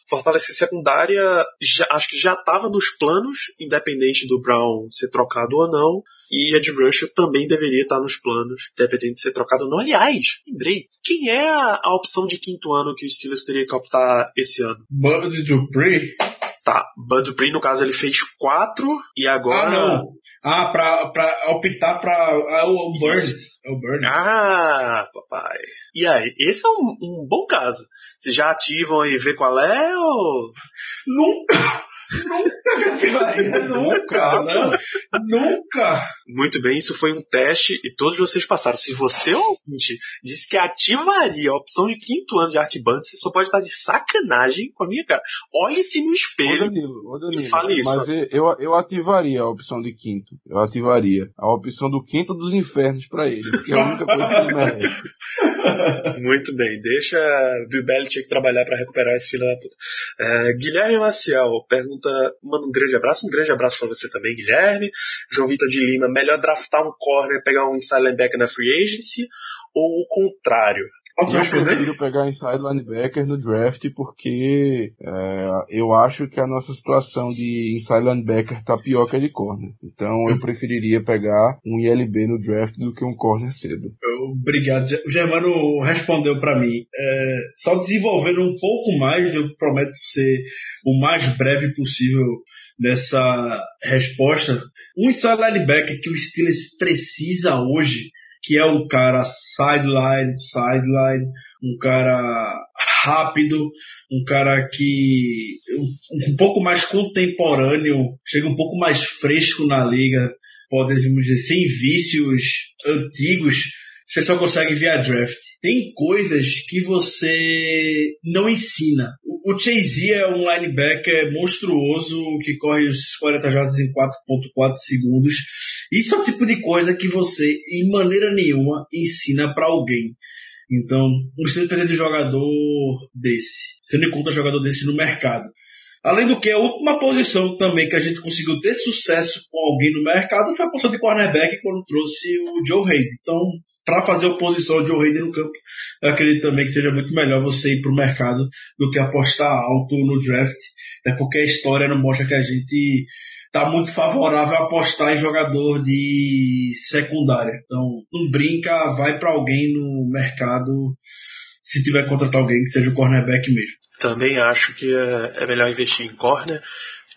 fortalecer secundária, já, acho que já estava nos planos, independente do Brown ser trocado ou não. E Ed Rusher também deveria estar nos planos, independente de ser trocado ou não. Aliás, lembrei, quem é a, a opção de quinto ano que o Steelers teria que optar esse ano? Bud Dupree? Tá, Bud Dupree, no caso, ele fez quatro e agora. Ah, não. Ah, pra, pra optar pra. É o Burns. É o Burns. Ah, papai. E aí, esse é um, um bom caso. Vocês já ativam e vê qual é ou. Não. Nunca nunca, não. Nunca. Muito bem, isso foi um teste e todos vocês passaram. Se você, ouvinte, disse que ativaria a opção de quinto ano de Art Band, você só pode estar de sacanagem com a minha cara. Olhe-se no Ô espelho. Danilo, ô Danilo, E fale isso. mas eu, eu ativaria a opção de quinto. Eu ativaria a opção do quinto dos infernos pra ele, porque é a única coisa que ele merece. *laughs* Muito bem, deixa Bill Belichick trabalhar para recuperar esse filho da puta. É, Guilherme Maciel pergunta, manda um grande abraço, um grande abraço para você também, Guilherme. João Vitor de Lima, melhor draftar um corner pegar um inside linebacker na free agency ou o contrário? Posso Eu responder? prefiro pegar inside linebacker no draft porque é, eu acho que a nossa situação de inside linebacker tá pior que a de corner. Então eu preferiria pegar um ILB no draft do que um corner cedo. Obrigado. O Germano respondeu para mim. É, só desenvolvendo um pouco mais, eu prometo ser o mais breve possível nessa resposta. Um inside linebacker que o Steelers precisa hoje, que é um cara sideline, sideline, um cara rápido, um cara que um, um pouco mais contemporâneo, chega um pouco mais fresco na liga, podemos dizer, sem vícios antigos, você só consegue via draft. Tem coisas que você não ensina. O Chase é um linebacker monstruoso que corre os 40 jardas em 4.4 segundos. Isso é o tipo de coisa que você, em maneira nenhuma, ensina para alguém. Então, você precisa de um jogador desse. Você não encontra jogador desse no mercado. Além do que, a última posição também que a gente conseguiu ter sucesso com alguém no mercado foi a posição de cornerback quando trouxe o Joe Hayden. Então, para fazer oposição ao Joe Hayden no campo, eu acredito também que seja muito melhor você ir para o mercado do que apostar alto no draft. Até porque a história não mostra que a gente está muito favorável a apostar em jogador de secundária. Então, não brinca, vai para alguém no mercado se tiver que contratar alguém que seja o cornerback mesmo. Também acho que é, é melhor investir em corner,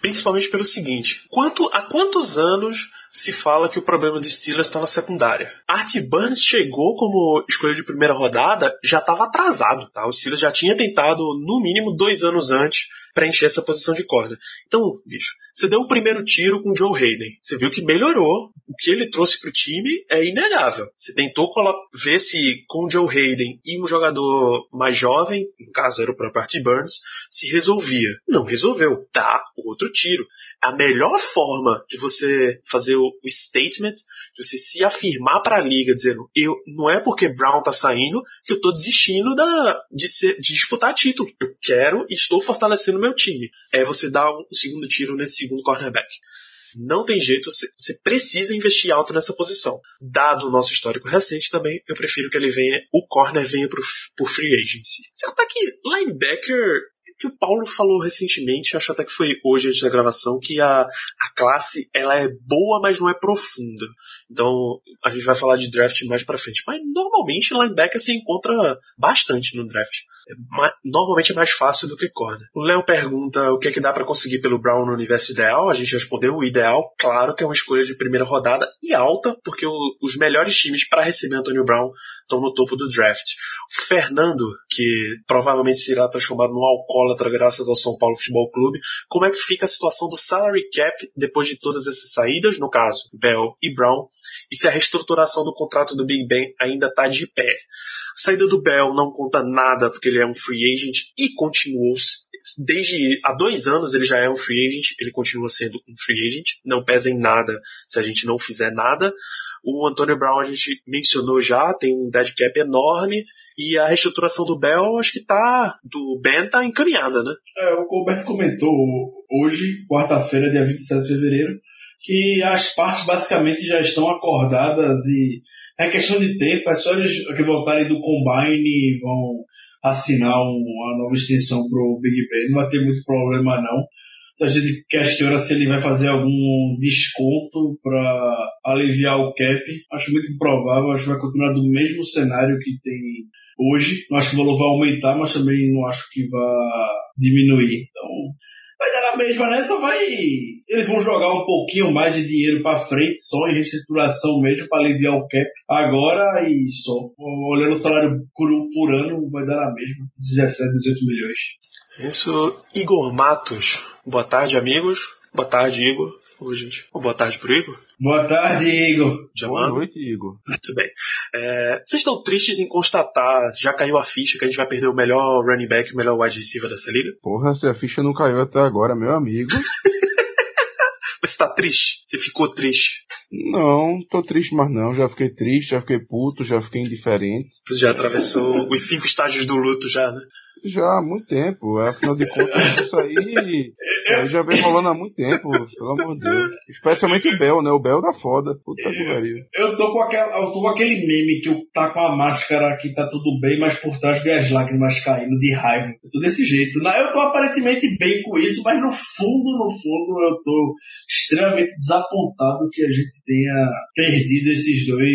principalmente pelo seguinte: quanto, há quantos anos se fala que o problema do Steelers está na secundária? Art Burns chegou como escolha de primeira rodada, já estava atrasado, tá? O Steelers já tinha tentado, no mínimo, dois anos antes, preencher essa posição de corner. Então, bicho, você deu o primeiro tiro com o Joe Hayden. Você viu que melhorou. O que ele trouxe pro time é inegável. Você tentou ver se com o Joe Hayden e um jogador mais jovem, no caso era o próprio Art Burns, se resolvia. Não resolveu. Dá outro tiro. A melhor forma de você fazer o, o statement, de você se afirmar para a liga, dizendo eu não é porque Brown tá saindo que eu tô desistindo da, de, ser, de disputar título. Eu quero e estou fortalecendo meu time. É você dar um segundo tiro nesse segundo cornerback. Não tem jeito, você, precisa investir alto nessa posição. Dado o nosso histórico recente também, eu prefiro que ele venha, o corner venha pro, por free agency. Você contar que linebacker, que o Paulo falou recentemente, acho até que foi hoje antes da gravação, que a, a classe ela é boa, mas não é profunda. Então, a gente vai falar de draft mais pra frente. Mas normalmente linebacker se encontra bastante no draft. É ma- normalmente é mais fácil do que corner. O Léo pergunta o que é que dá pra conseguir pelo Brown no universo ideal. A gente respondeu o ideal, claro que é uma escolha de primeira rodada e alta, porque o- os melhores times para receber Antonio Brown estão no topo do draft. O Fernando, que provavelmente será transformado num alcoólatra graças ao São Paulo Futebol Clube, como é que fica a situação do salary cap depois de todas essas saídas, no caso, Bell e Brown, e se a reestruturação do contrato do Big Ben ainda está de pé. A saída do Bell não conta nada porque ele é um free agent e continuou desde há dois anos ele já é um free agent, ele continua sendo um free agent, não pesa em nada se a gente não fizer nada. O Antonio Brown a gente mencionou já, tem um dead cap enorme e a reestruturação do Bell acho que tá do Ben tá encaminhada, né? É, o Colberto comentou hoje, quarta-feira, dia 27 de fevereiro, que as partes basicamente já estão acordadas e é questão de tempo, é só eles que voltarem do Combine e vão assinar um- uma nova extensão pro Big Ben. Não vai ter muito problema não. Se a gente questiona se ele vai fazer algum desconto para aliviar o cap, acho muito improvável, acho que vai continuar do mesmo cenário que tem hoje. Não acho que o valor vai aumentar, mas também não acho que vai diminuir. Então, vai dar na mesma, né? Só vai. Eles vão jogar um pouquinho mais de dinheiro para frente, só em reestruturação mesmo, para aliviar o cap agora e só. Olhando o salário por, por ano, vai dar na mesma. 17, 18 milhões. Isso, Igor Matos. Boa tarde, amigos. Boa tarde, Igor. Ô, gente. Ô, boa tarde pro Igor. Boa tarde, Igor. Boa noite, Igor. Muito bem. É, vocês estão tristes em constatar, já caiu a ficha que a gente vai perder o melhor running back, o melhor wide receiver dessa liga? Porra, se a ficha não caiu até agora, meu amigo. *laughs* Mas você tá triste? Você ficou triste? Não, tô triste mais não. Já fiquei triste, já fiquei puto, já fiquei indiferente. Você já atravessou os cinco estágios do luto já, né? Já há muito tempo. Afinal de contas, isso aí, isso aí já vem rolando há muito tempo, pelo amor de Deus. Especialmente o Bel, né? O Bel da foda. Puta que pariu. Eu tô com aquela, eu tô com aquele meme que eu tá com a máscara aqui, tá tudo bem, mas por trás vem as lágrimas caindo de raiva. Eu tô desse jeito. Eu tô aparentemente bem com isso, mas no fundo, no fundo, eu tô extremamente desapontado que a gente tenha perdido esses dois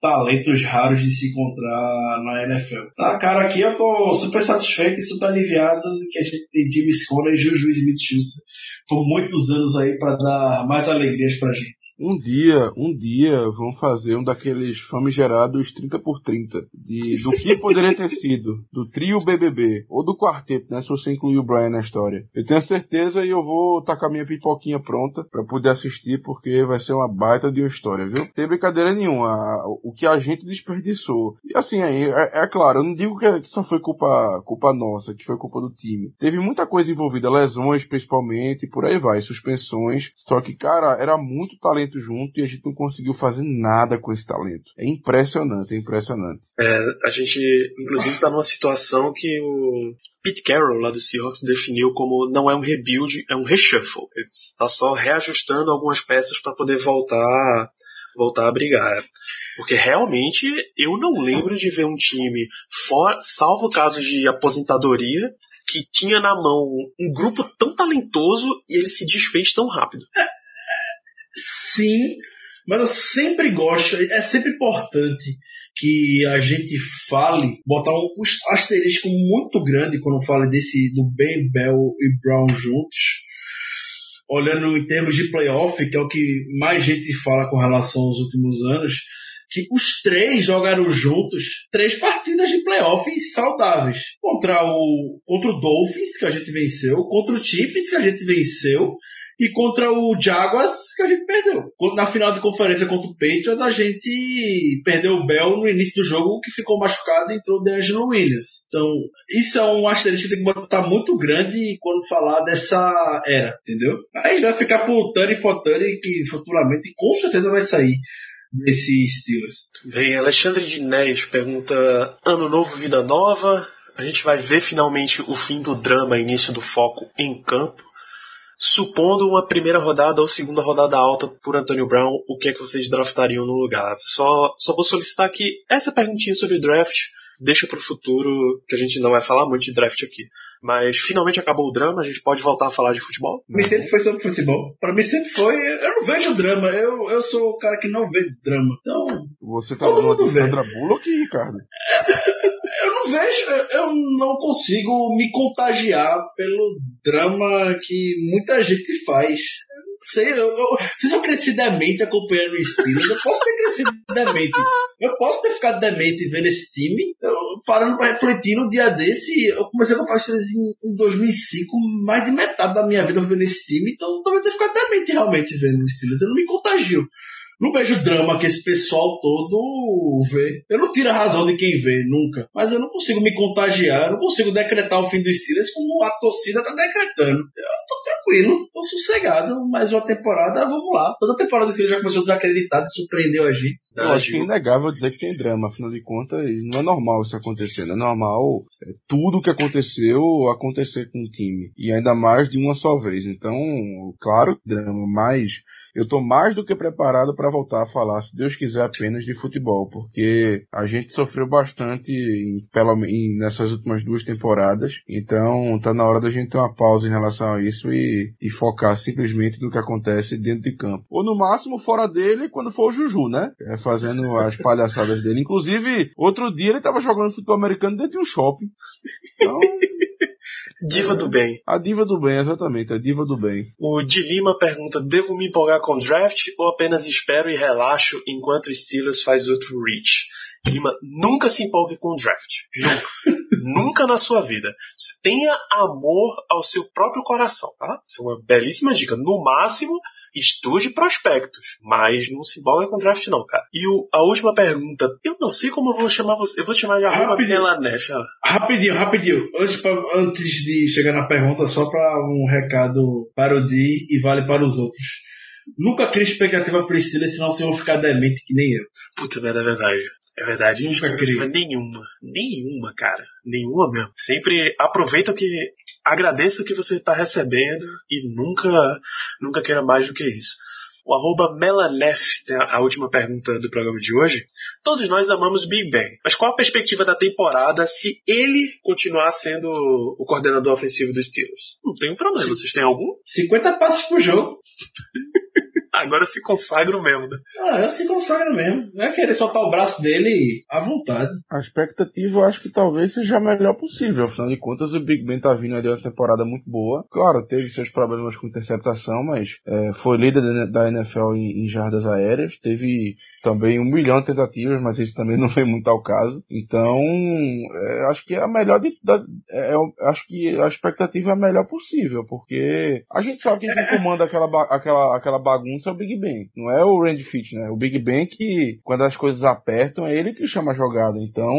talentos raros de se encontrar na NFL. Na cara aqui, eu tô super satisfeito e super aliviado que a gente tem James Conner e Juju Smith-Schuster por muitos anos aí pra dar mais alegrias pra gente. Um dia, um dia vão fazer um daqueles famigerados 30 por 30 de, do que poderia ter sido, do trio BBB, ou do quarteto, né, se você incluir o Brian na história. Eu tenho certeza e eu vou tacar minha pipoquinha pronta pra poder assistir, porque vai ser uma baita de uma história, viu? Tem brincadeira nenhuma, o que a gente desperdiçou. E assim, aí, é, é claro, eu não digo que só foi culpa, culpa nossa, que foi culpa do time. Teve muita coisa envolvida, lesões principalmente, por aí vai, suspensões. Só que, cara, era muito talento junto e a gente não conseguiu fazer nada com esse talento. É impressionante, é impressionante. A gente, inclusive, tá numa situação que o Pete Carroll, lá do Seahawks, definiu como não é um rebuild, é um reshuffle. Ele está só reajustando algumas peças para poder voltar, voltar a brigar. Porque realmente eu não lembro de ver um time, fora, salvo casos de aposentadoria, que tinha na mão um grupo tão talentoso e ele se desfez tão rápido. Sim, mas eu sempre gosto, é sempre importante que a gente fale, botar um asterisco muito grande quando fala desse do Ben Bell e Brown juntos. Olhando em termos de playoff, que é o que mais gente fala com relação aos últimos anos, que os três jogaram juntos três partidas de playoff saudáveis. Contra o, contra o Dolphins, que a gente venceu, contra o Chiefs, que a gente venceu, e contra o Jaguars, que a gente perdeu. Na final de conferência contra o Patriots, a gente perdeu o Bell no início do jogo, que ficou machucado e entrou o DeAngelo Williams. Então, isso é um asterisco que tem que botar muito grande quando falar dessa era, entendeu? Aí vai ficar por Tani Tani, que futuramente com certeza vai sair desse Steelers. Bem, Alexandre Dinés pergunta: Ano novo, vida nova. A gente vai ver finalmente o fim do drama, início do foco em campo. Supondo uma primeira rodada ou segunda rodada alta por Antonio Brown, o que é que vocês draftariam no lugar? Só, só vou solicitar aqui essa perguntinha sobre draft. Deixa pro futuro, que a gente não vai falar muito de draft aqui. Mas finalmente acabou o drama, a gente pode voltar a falar de futebol? Pra mim sempre foi sobre futebol. Pra mim sempre foi. Eu não vejo drama. Eu, eu sou o cara que não vê drama. Então, Você tá Todo mundo de vê. Sandra Bullock, Ricardo? *laughs* eu não vejo. Eu não consigo me contagiar pelo drama que muita gente faz. Eu não sei, eu, eu, se eu cresci demente acompanhando o Steelers. Eu posso ter crescido demente. *laughs* Eu posso ter ficado demente vendo esse time. Eu, parando pra refletir no dia desse, eu comecei a acompanhar os Steelers em, em 2005, mais de metade da minha vida eu vendo esse time. Então talvez eu tenha ficado demente realmente vendo os Steelers. Eu não me contagio. Não vejo drama que esse pessoal todo vê. Eu não tiro a razão de quem vê, nunca. Mas eu não consigo me contagiar, eu não consigo decretar o fim dos Steelers como a torcida tá decretando. Eu tô tranquilo, tô sossegado. Mais uma temporada, vamos lá. Toda temporada do Steelers já começou desacreditado e surpreendeu a gente. Eu acho que é inegável dizer que tem drama, afinal de contas, não é normal isso acontecer. Não é normal é, tudo que aconteceu acontecer com o time. E ainda mais de uma só vez. Então, claro, drama, mas eu tô mais do que preparado para voltar a falar, se Deus quiser, apenas de futebol, porque a gente sofreu bastante em, pelo, em, nessas últimas duas temporadas, então tá na hora da gente ter uma pausa em relação a isso e, e focar simplesmente no que acontece dentro de campo. Ou no máximo fora dele, quando for o Juju, né? É, fazendo as palhaçadas dele. Inclusive, outro dia ele tava jogando futebol americano dentro de um shopping. Então, Diva do bem. a diva do bem, exatamente, a diva do bem. O de Lima pergunta: devo me empolgar com o draft ou apenas espero e relaxo enquanto o Steelers faz outro reach? Lima, nunca se empolgue com o draft. Nunca. *laughs* nunca na sua vida. Tenha amor ao seu próprio coração, tá? Isso é uma belíssima dica. No máximo, estude prospectos, mas não se empolga com draft não, cara. E o, a última pergunta, eu não sei como eu vou chamar você, eu vou te chamar de Rapidinho. Ó. Rapidinho, rapidinho. Antes, pra- antes de chegar na pergunta, só para um recado para o Di e vale para os outros. Nunca crie expectativa Priscila, senão vocês vão ficar demente que nem eu. Puta merda, é verdade. É verdade, Nunca expectativa nenhuma. Nenhuma, cara. Nenhuma mesmo. Sempre aproveita o que. Agradeça o que você tá recebendo e nunca, nunca queira mais do que isso. O arroba Melanef tem a última pergunta do programa de hoje. Todos nós amamos Big Ben, mas qual a perspectiva da temporada se ele continuar sendo o coordenador ofensivo dos Steelers? Não tem um problema, vocês têm algum? 50 passos pro jogo. *laughs* Agora se consagram mesmo, né? Ah, eu se consagra mesmo. Não é querer soltar o braço dele à vontade. A expectativa eu acho que talvez seja a melhor possível. Afinal de contas, o Big Ben tá vindo ali uma temporada muito boa. Claro, teve seus problemas com interceptação, mas é, foi líder da- da NFL em, em jardas aéreas. Teve também um milhão de tentativas, mas isso também não vem muito ao caso. Então, é, acho que é a melhor de, é, é, acho que a expectativa é a melhor possível, porque a gente sabe que quem comanda aquela, aquela, aquela bagunça é o Big Ben. Não é o Randy Fitch, né? O Big Ben que, quando as coisas apertam, é ele que chama a jogada. Então,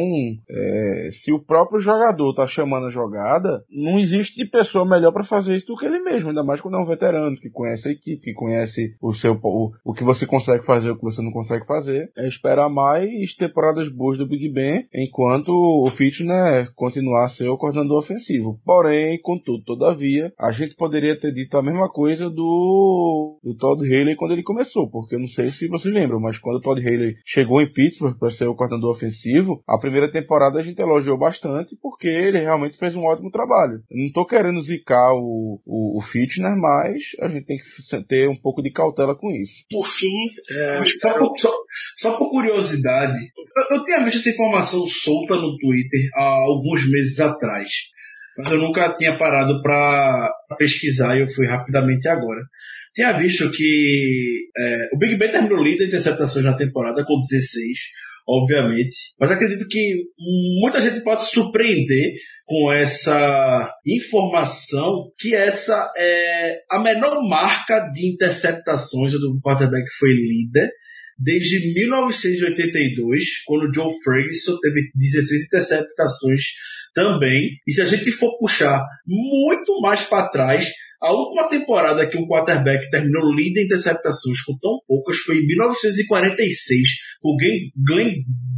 é, se o próprio jogador tá chamando a jogada, não existe pessoa melhor para fazer isso do que ele mesmo, ainda mais quando é um veterano que conhece a equipe, que conhece o seu o, o que você consegue fazer, o que você não consegue fazer. É esperar mais temporadas boas do Big Ben, enquanto o né, continuar a ser o coordenador ofensivo. Porém, contudo, todavia, a gente poderia ter dito a mesma coisa do, do Todd Haley quando ele começou, porque eu não sei se vocês lembram, mas quando o Todd Haley chegou em Pittsburgh para ser o coordenador ofensivo, a primeira temporada a gente elogiou bastante porque ele realmente fez um ótimo trabalho. Eu não tô querendo zicar o, o, o Fitchner, mas a gente tem que ter um pouco de cautela com isso. Por fim, é, Só por, só, só por curiosidade, eu, eu tinha visto essa informação solta no Twitter há alguns meses atrás, mas eu nunca tinha parado para pesquisar e eu fui rapidamente agora. Tinha visto que é, o Big Ben terminou líder de interceptações na temporada com 16, obviamente, mas acredito que muita gente pode se surpreender com essa informação que essa é a menor marca de interceptações do quarterback foi líder desde 1982, quando Joe Ferguson teve 16 interceptações também. E se a gente for puxar muito mais para trás, a última temporada que um quarterback terminou líder em interceptações com tão poucas foi em 1946, com Glenn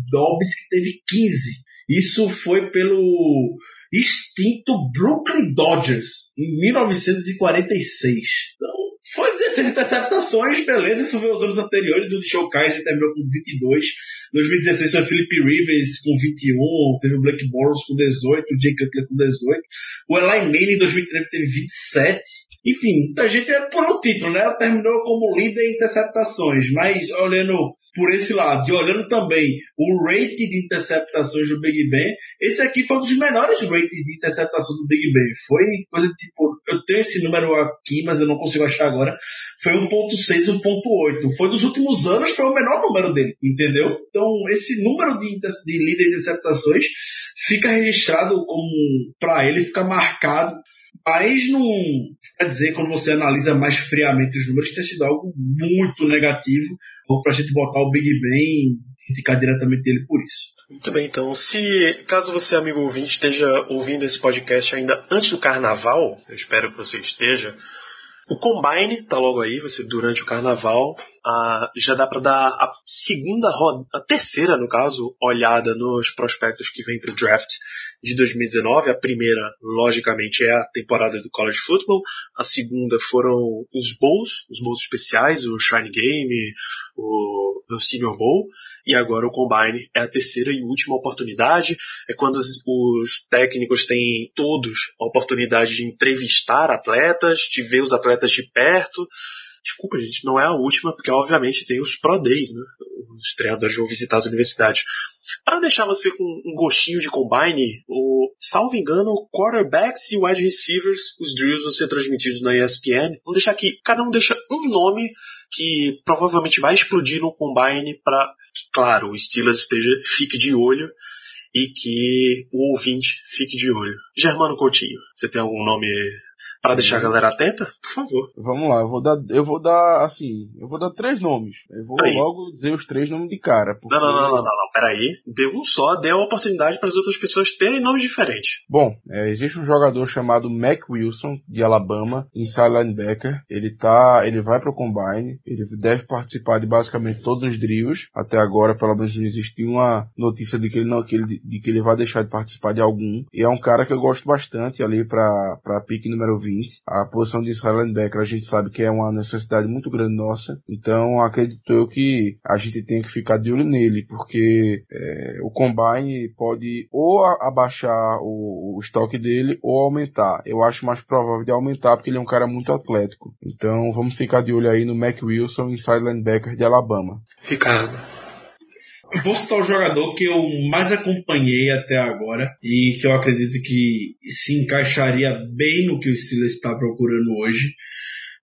Dobbs, que teve 15. Isso foi pelo extinto Brooklyn Dodgers, em 1946. Então, foi 16 interceptações, beleza, isso veio os anos anteriores, o de Show Kaiser terminou com 22, 2016 foi o Philip Rivers com 21, teve o Blake Bortles com 18, o Jay Cutler com 18, o Eli Manning em 2013 teve 27, enfim, muita gente é por um título, né? Terminou como líder em interceptações, mas olhando por esse lado e olhando também o rate de interceptações do Big Ben, esse aqui foi um dos menores rates de interceptação do Big Ben. Foi coisa tipo, eu tenho esse número aqui, mas eu não consigo achar agora. Foi 1.6, 1.8. Foi dos últimos anos, foi o menor número dele, entendeu? Então, esse número de, de líder de interceptações fica registrado como, para ele, fica marcado mas não quer dizer, quando você analisa mais friamente os números, tem sido algo muito negativo, ou pra gente botar o Big Ben e ficar diretamente dele por isso. Muito bem, então, se caso você, amigo ouvinte, esteja ouvindo esse podcast ainda antes do carnaval, eu espero que você esteja, o Combine tá logo aí, vai ser durante o carnaval. Ah, já dá para dar a segunda roda, a terceira, no caso, olhada nos prospectos que vem pro draft de 2019. A primeira, logicamente, é a temporada do College Football. A segunda foram os Bowls, os Bowls especiais, o Shine Game, o, o Senior Bowl. E agora o Combine é a terceira e última oportunidade. É quando os, os técnicos têm todos a oportunidade de entrevistar atletas, de ver os atletas de perto. Desculpa, gente, não é a última, porque obviamente tem os Pro Days, né? Os treinadores vão visitar as universidades. Para deixar você com um gostinho de combine, o, salvo engano, quarterbacks e wide receivers, os drills vão ser transmitidos na ESPN. Vamos deixar aqui, cada um deixa um nome que provavelmente vai explodir no Combine para que, claro, o Steelers esteja, fique de olho e que o ouvinte fique de olho. Germano Coutinho, você tem algum nome para deixar a galera atenta? Por favor. Vamos lá, eu vou dar, eu vou dar, assim, eu vou dar três nomes. Eu vou Aí. logo dizer os três nomes de cara. porque- Não, não, não, não, não, não, peraí. Dê um só, dê a oportunidade para as outras pessoas terem nomes diferentes. Bom, é, existe um jogador chamado Mac Wilson, de Alabama, inside linebacker. Ele tá, ele vai pro combine, ele deve participar de basicamente todos os drills. Até agora, pelo menos, não existe uma notícia de que ele não, que ele, de que ele vai deixar de participar de algum. E é um cara que eu gosto bastante ali pra, pra pique número 20. A posição de linebacker a gente sabe que é uma necessidade muito grande nossa. Então, acredito eu que a gente tem que ficar de olho nele, porque é, o combine pode ou abaixar o, o estoque dele ou aumentar. Eu acho mais provável de aumentar porque ele é um cara muito atlético. Então vamos ficar de olho aí no Mac Wilson, inside linebacker de Alabama. Ricardo. Vou citar o jogador que eu mais acompanhei até agora e que eu acredito que se encaixaria bem no que o Steelers está procurando hoje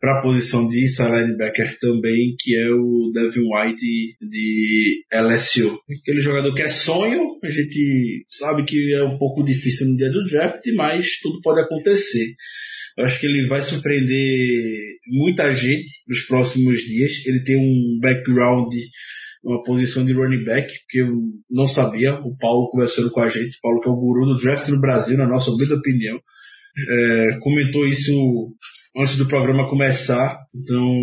para a posição de linebacker também, que é o Devin White de LSU. Aquele jogador que é sonho, a gente sabe que é um pouco difícil no dia do draft, mas tudo pode acontecer. Eu acho que ele vai surpreender muita gente nos próximos dias. Ele tem um background uma posição de running back, que eu não sabia. O Paulo conversando com a gente, o Paulo que é o guru do draft no Brasil, na nossa humilde opinião, é, comentou isso antes do programa começar. Então,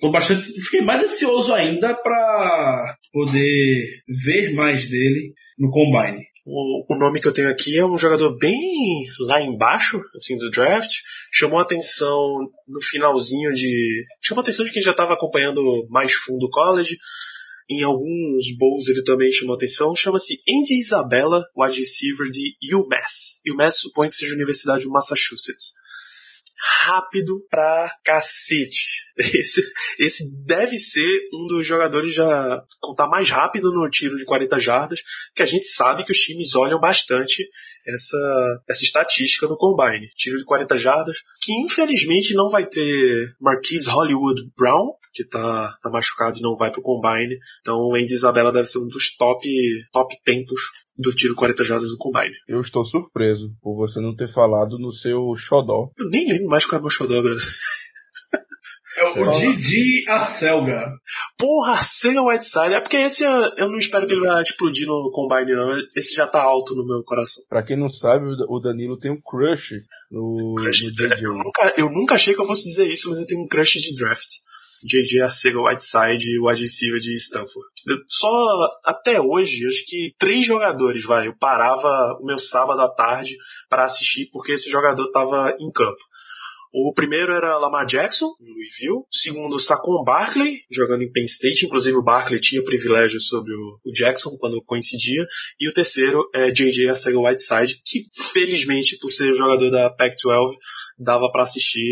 tô bastante, fiquei mais ansioso ainda para poder ver mais dele no combine. O, o nome que eu tenho aqui é um jogador bem lá embaixo, assim, do draft. Chamou atenção no finalzinho de. Chamou atenção de quem já estava acompanhando mais fundo o college. Em alguns bowls ele também chamou atenção. Chama-se Andy Isabella, wide receiver de UMass. UMass supõe que seja a Universidade de Massachusetts. Rápido pra cacete. *laughs* Esse, esse deve ser um dos jogadores já contar mais rápido no tiro de 40 jardas, que a gente sabe que os times olham bastante essa, essa estatística no combine. Tiro de 40 jardas, que infelizmente não vai ter Marquise Hollywood Brown, que tá, tá machucado e não vai pro combine. Então o Andy Isabella deve ser um dos top, top tempos do tiro 40 jardas do combine. Eu estou surpreso por você não ter falado no seu xodó. Eu nem lembro mais qual é o meu xodó, Brasil. É o Fala. Didi Acelga. Porra, Sega Whiteside. É porque esse eu eu não espero que ele vai explodir no combine, não. Esse já tá alto no meu coração. Pra quem não sabe, o Da- o Danilo tem um crush no, Crush no de draft. JJ. Eu nunca, eu nunca achei que eu fosse dizer isso, mas eu tenho um crush de draft. JJ Arcega Whiteside e o receiver de Stanford. Eu só até hoje, acho que três jogadores, vai. Eu parava o meu sábado à tarde para assistir porque esse jogador tava em campo. O primeiro era Lamar Jackson, em Louisville. O segundo, Saquon Barkley, jogando em Penn State. Inclusive, o Barkley tinha privilégio sobre o, Jackson quando coincidia. E o terceiro é J.J. Arcega Whiteside, que felizmente, por ser jogador da Pac-12, dava pra assistir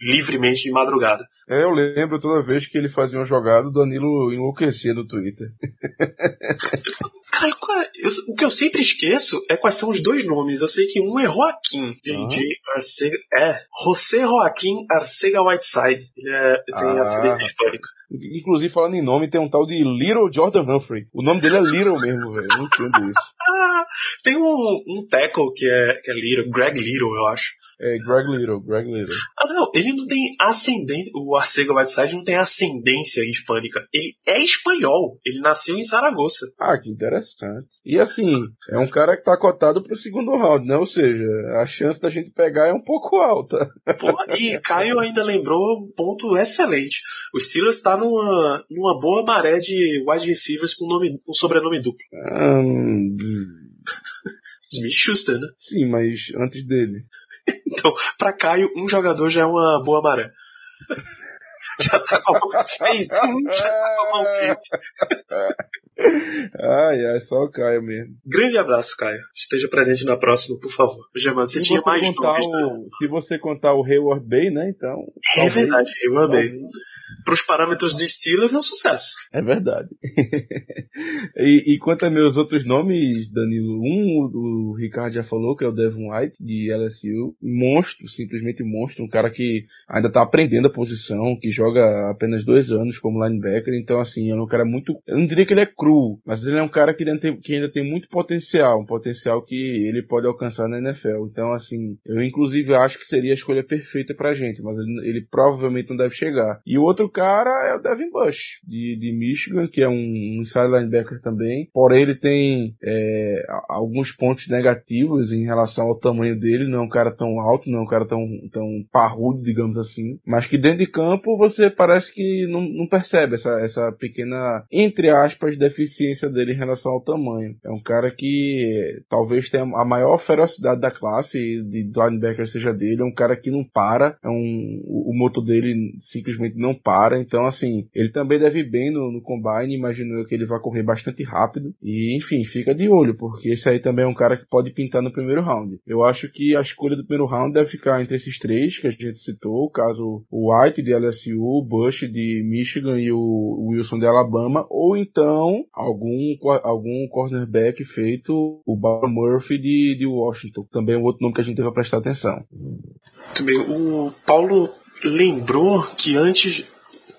livremente de madrugada. É, eu lembro toda vez que ele fazia uma jogada, o Danilo enlouquecia no Twitter. *laughs* Cara, é- eu- o que eu sempre esqueço é quais são os dois nomes. Eu sei que um é Joaquim. J.J. Arcega. É, José Joaquim Arcega Whiteside. Ele, é, tem Ah. ascendência hispânica. Inclusive, falando em nome, tem um tal de Little Jordan Humphrey. O nome dele é Little mesmo, velho. Não entendo isso. *laughs* Tem um, um tackle que é, que é Little, Greg Little, eu acho. É Greg Little, Greg Little. Ah, não, ele não tem ascendência. O Arcega Whiteside não tem ascendência hispânica. Ele é espanhol. Ele nasceu em Zaragoza. Ah, que interessante. E assim, é um cara que tá cotado pro segundo round, né? Ou seja, a chance da gente pegar é um pouco alta. *laughs* Pô, e Caio ainda lembrou um ponto excelente. O Steelers está numa, numa boa maré de wide receivers com, nome, com sobrenome duplo. Hum, Smith Schuster, né? sim, mas antes dele. *laughs* Então, pra Caio, um jogador já é uma boa maré. *laughs* já tá com a mão, *laughs* fez um, já tá com a mão quente. Ai, ai, só o Caio mesmo. Grande abraço, Caio. Esteja presente na próxima, por favor. Germano, você Se tinha você, mais contar nomes, né? o, se você contar o Hayward Bay, né? Então. É verdade, Hayward Bay. Para os parâmetros do Steelers é um sucesso. É verdade. *laughs* e, e quanto a meus outros nomes, Danilo, um o Ricardo já falou, que é o Devon White, de LSU. Monstro, simplesmente monstro. Um cara que ainda tá aprendendo a posição, que joga apenas dois anos como linebacker. Então, assim, é um cara muito. Eu não diria que ele é cru, mas ele é um cara que ainda tem, que ainda tem muito potencial. Um potencial que ele pode alcançar na NFL. Então, assim, eu inclusive acho que seria a escolha perfeita pra gente, mas ele, ele provavelmente não deve chegar. E o outro cara é o Devin Bush, de, de Michigan, que é um, um inside linebacker também. Porém, ele tem é, alguns pontos negativos em relação ao tamanho dele. Não é um cara tão alto, não é um cara tão, tão parrudo, digamos assim. Mas que dentro de campo você parece que não, não percebe essa, essa pequena, entre aspas, deficiência dele em relação ao tamanho. É um cara que talvez tenha a maior ferocidade da classe de linebacker seja dele. É um cara que não para. É um, o, o motor dele simplesmente não para. Então, assim, ele também deve bem no, no combine. Imagino que ele vai correr bastante rápido. E, enfim, fica de olho, porque esse aí também é um cara que pode pintar no primeiro round. Eu acho que a escolha do primeiro round deve ficar entre esses três que a gente citou, caso o White de LSU, o Bush de Michigan e o Wilson de Alabama, ou então algum, algum cornerback feito o Bob Murphy de, de Washington. Também é um outro nome que a gente deve prestar atenção. Muito bem. O Paulo lembrou que antes.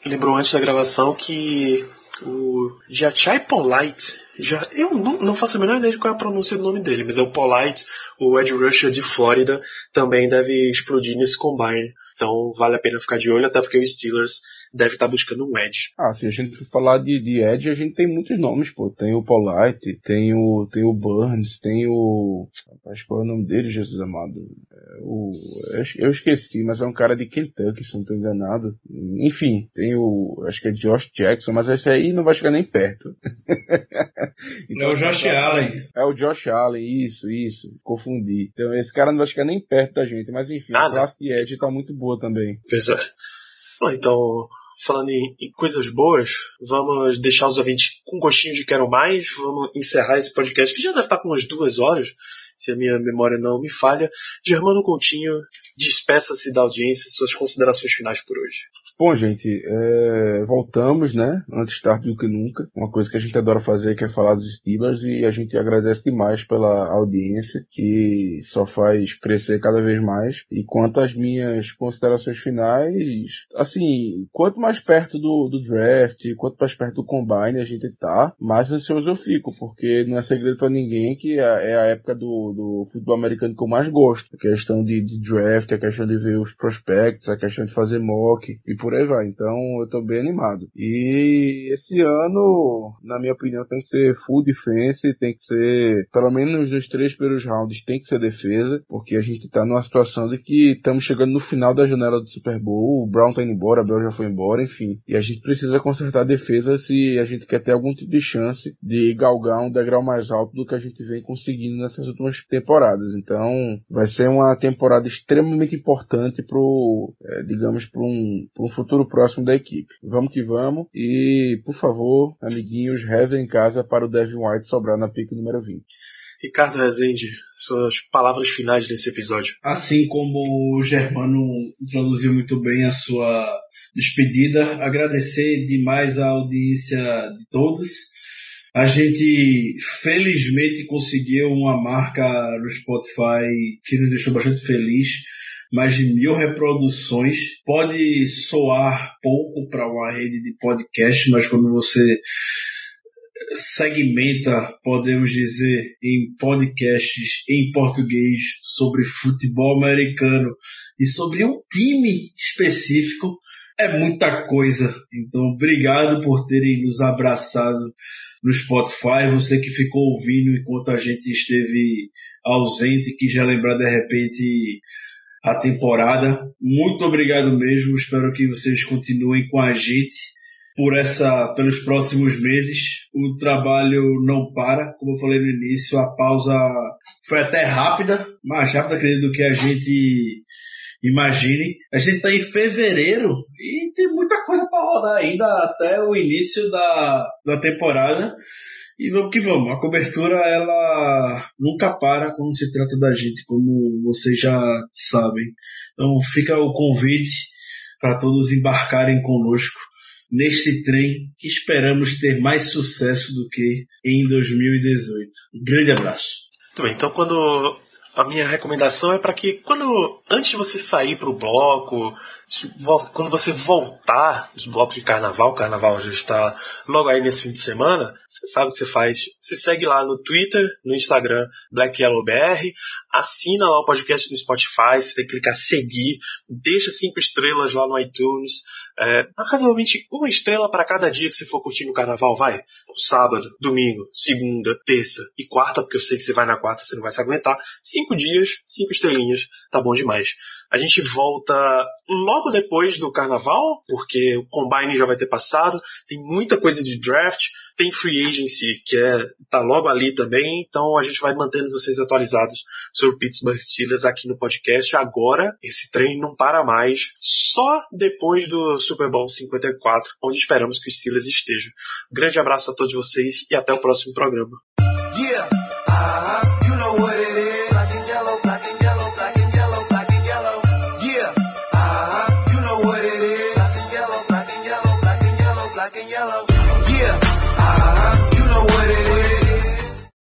Lembrou antes da gravação que o Jachai Polite. Já, eu não, não faço a menor ideia de qual é a pronúncia do nome dele, mas é o Polite, o Ed Rusher de Flórida, também deve explodir nesse combine. Então vale a pena ficar de olho, até porque o Steelers deve estar buscando um Edge. Ah, se a gente for falar de, de Edge, a gente tem muitos nomes, pô. Tem o Polite, tem o, tem o Burns, tem o. Acho que qual é o nome dele, Jesus amado? É, o, eu esqueci, mas é um cara de Kentucky, se não estou enganado. Enfim, tem o. Acho que é Josh Jackson, mas esse aí não vai chegar nem perto. então, *laughs* é o Josh Allen. É o Josh Allen, isso, isso. Confundi. Então esse cara não vai chegar nem perto da gente, mas enfim, Ah, a classe de Edge tá muito boa também. Pois é. Então, falando em, em coisas boas, vamos deixar os ouvintes com gostinho de quero mais. Vamos encerrar esse podcast que já deve estar com umas duas horas, se a minha memória não me falha. Germano Coutinho, despeça-se da audiência, suas considerações finais por hoje. Bom, gente, é, voltamos, né? Antes tarde do que nunca. Uma coisa que a gente adora fazer que é falar dos Steelers e a gente agradece demais pela audiência que só faz crescer cada vez mais. E quanto às minhas considerações finais, assim, quanto mais perto do, do draft, quanto mais perto do combine a gente tá, mais ansioso eu fico, porque não é segredo para ninguém que é a época do, do futebol americano que eu mais gosto. A questão de, de draft, a questão de ver os prospects, a questão de fazer mock e por aí vai. Então eu tô bem animado. E esse ano, na minha opinião, tem que ser full defense, tem que ser, pelo menos nos três primeiros rounds, tem que ser defesa, porque a gente tá numa situação de que estamos chegando no final da janela do Super Bowl, o Brown tá indo embora, a Bell já foi embora, enfim. E a gente precisa consertar a defesa se a gente quer ter algum tipo de chance de galgar um degrau mais alto do que a gente vem conseguindo nessas últimas temporadas. Então, vai ser uma temporada extremamente importante pro, é, digamos, para um, um futuro próximo da equipe. Vamos que vamos. E, por favor, amiguinhos, rezem em casa para o Devin White sobrar na pique número 20. Ricardo Rezende, suas palavras finais desse episódio. Assim como o Germano introduziu muito bem a sua despedida, agradecer demais a audiência de todos. A gente felizmente conseguiu uma marca no Spotify que nos deixou bastante feliz. Mais de mil reproduções. Pode soar pouco para uma rede de podcast, mas quando você segmenta, podemos dizer, em podcasts em português sobre futebol americano e sobre um time específico, é muita coisa. Então, obrigado por terem nos abraçado no Spotify. Você que ficou ouvindo enquanto a gente esteve ausente, que já lembrar de repente a temporada. Muito obrigado mesmo. Espero que vocês continuem com a gente por essa, pelos próximos meses. O trabalho não para, como eu falei no início, a pausa foi até rápida, mais rápida acredito que a gente imagine. A gente está em fevereiro e tem muita coisa para rodar ainda até o início da, da temporada. E vamos que vamos. A cobertura ela nunca para quando se trata da gente, como vocês já sabem. Então fica o convite para todos embarcarem conosco neste trem que esperamos ter mais sucesso do que em 2018. Um grande abraço. Muito bem, então quando a minha recomendação é para que quando antes de você sair para o bloco, quando você voltar dos blocos de carnaval, carnaval já está logo aí nesse fim de semana, você sabe o que você faz. Você segue lá no Twitter, no Instagram, BlackYellowBR, assina lá o podcast no Spotify, você tem que clicar seguir, deixa cinco estrelas lá no iTunes, é, razoavelmente uma estrela para cada dia que você for curtir no carnaval, vai. Sábado, domingo, segunda, terça e quarta, porque eu sei que você vai na quarta, você não vai se aguentar. Cinco dias, cinco estrelinhas, tá bom demais. A gente volta logo depois do carnaval, porque o Combine já vai ter passado, tem muita coisa de draft, tem free agency que é tá logo ali também, então a gente vai mantendo vocês atualizados sobre o Pittsburgh Steelers aqui no podcast. Agora, esse trem não para mais, só depois do Super Bowl 54, onde esperamos que os Steelers estejam. Grande abraço a todos vocês e até o próximo programa. Yeah. -huh.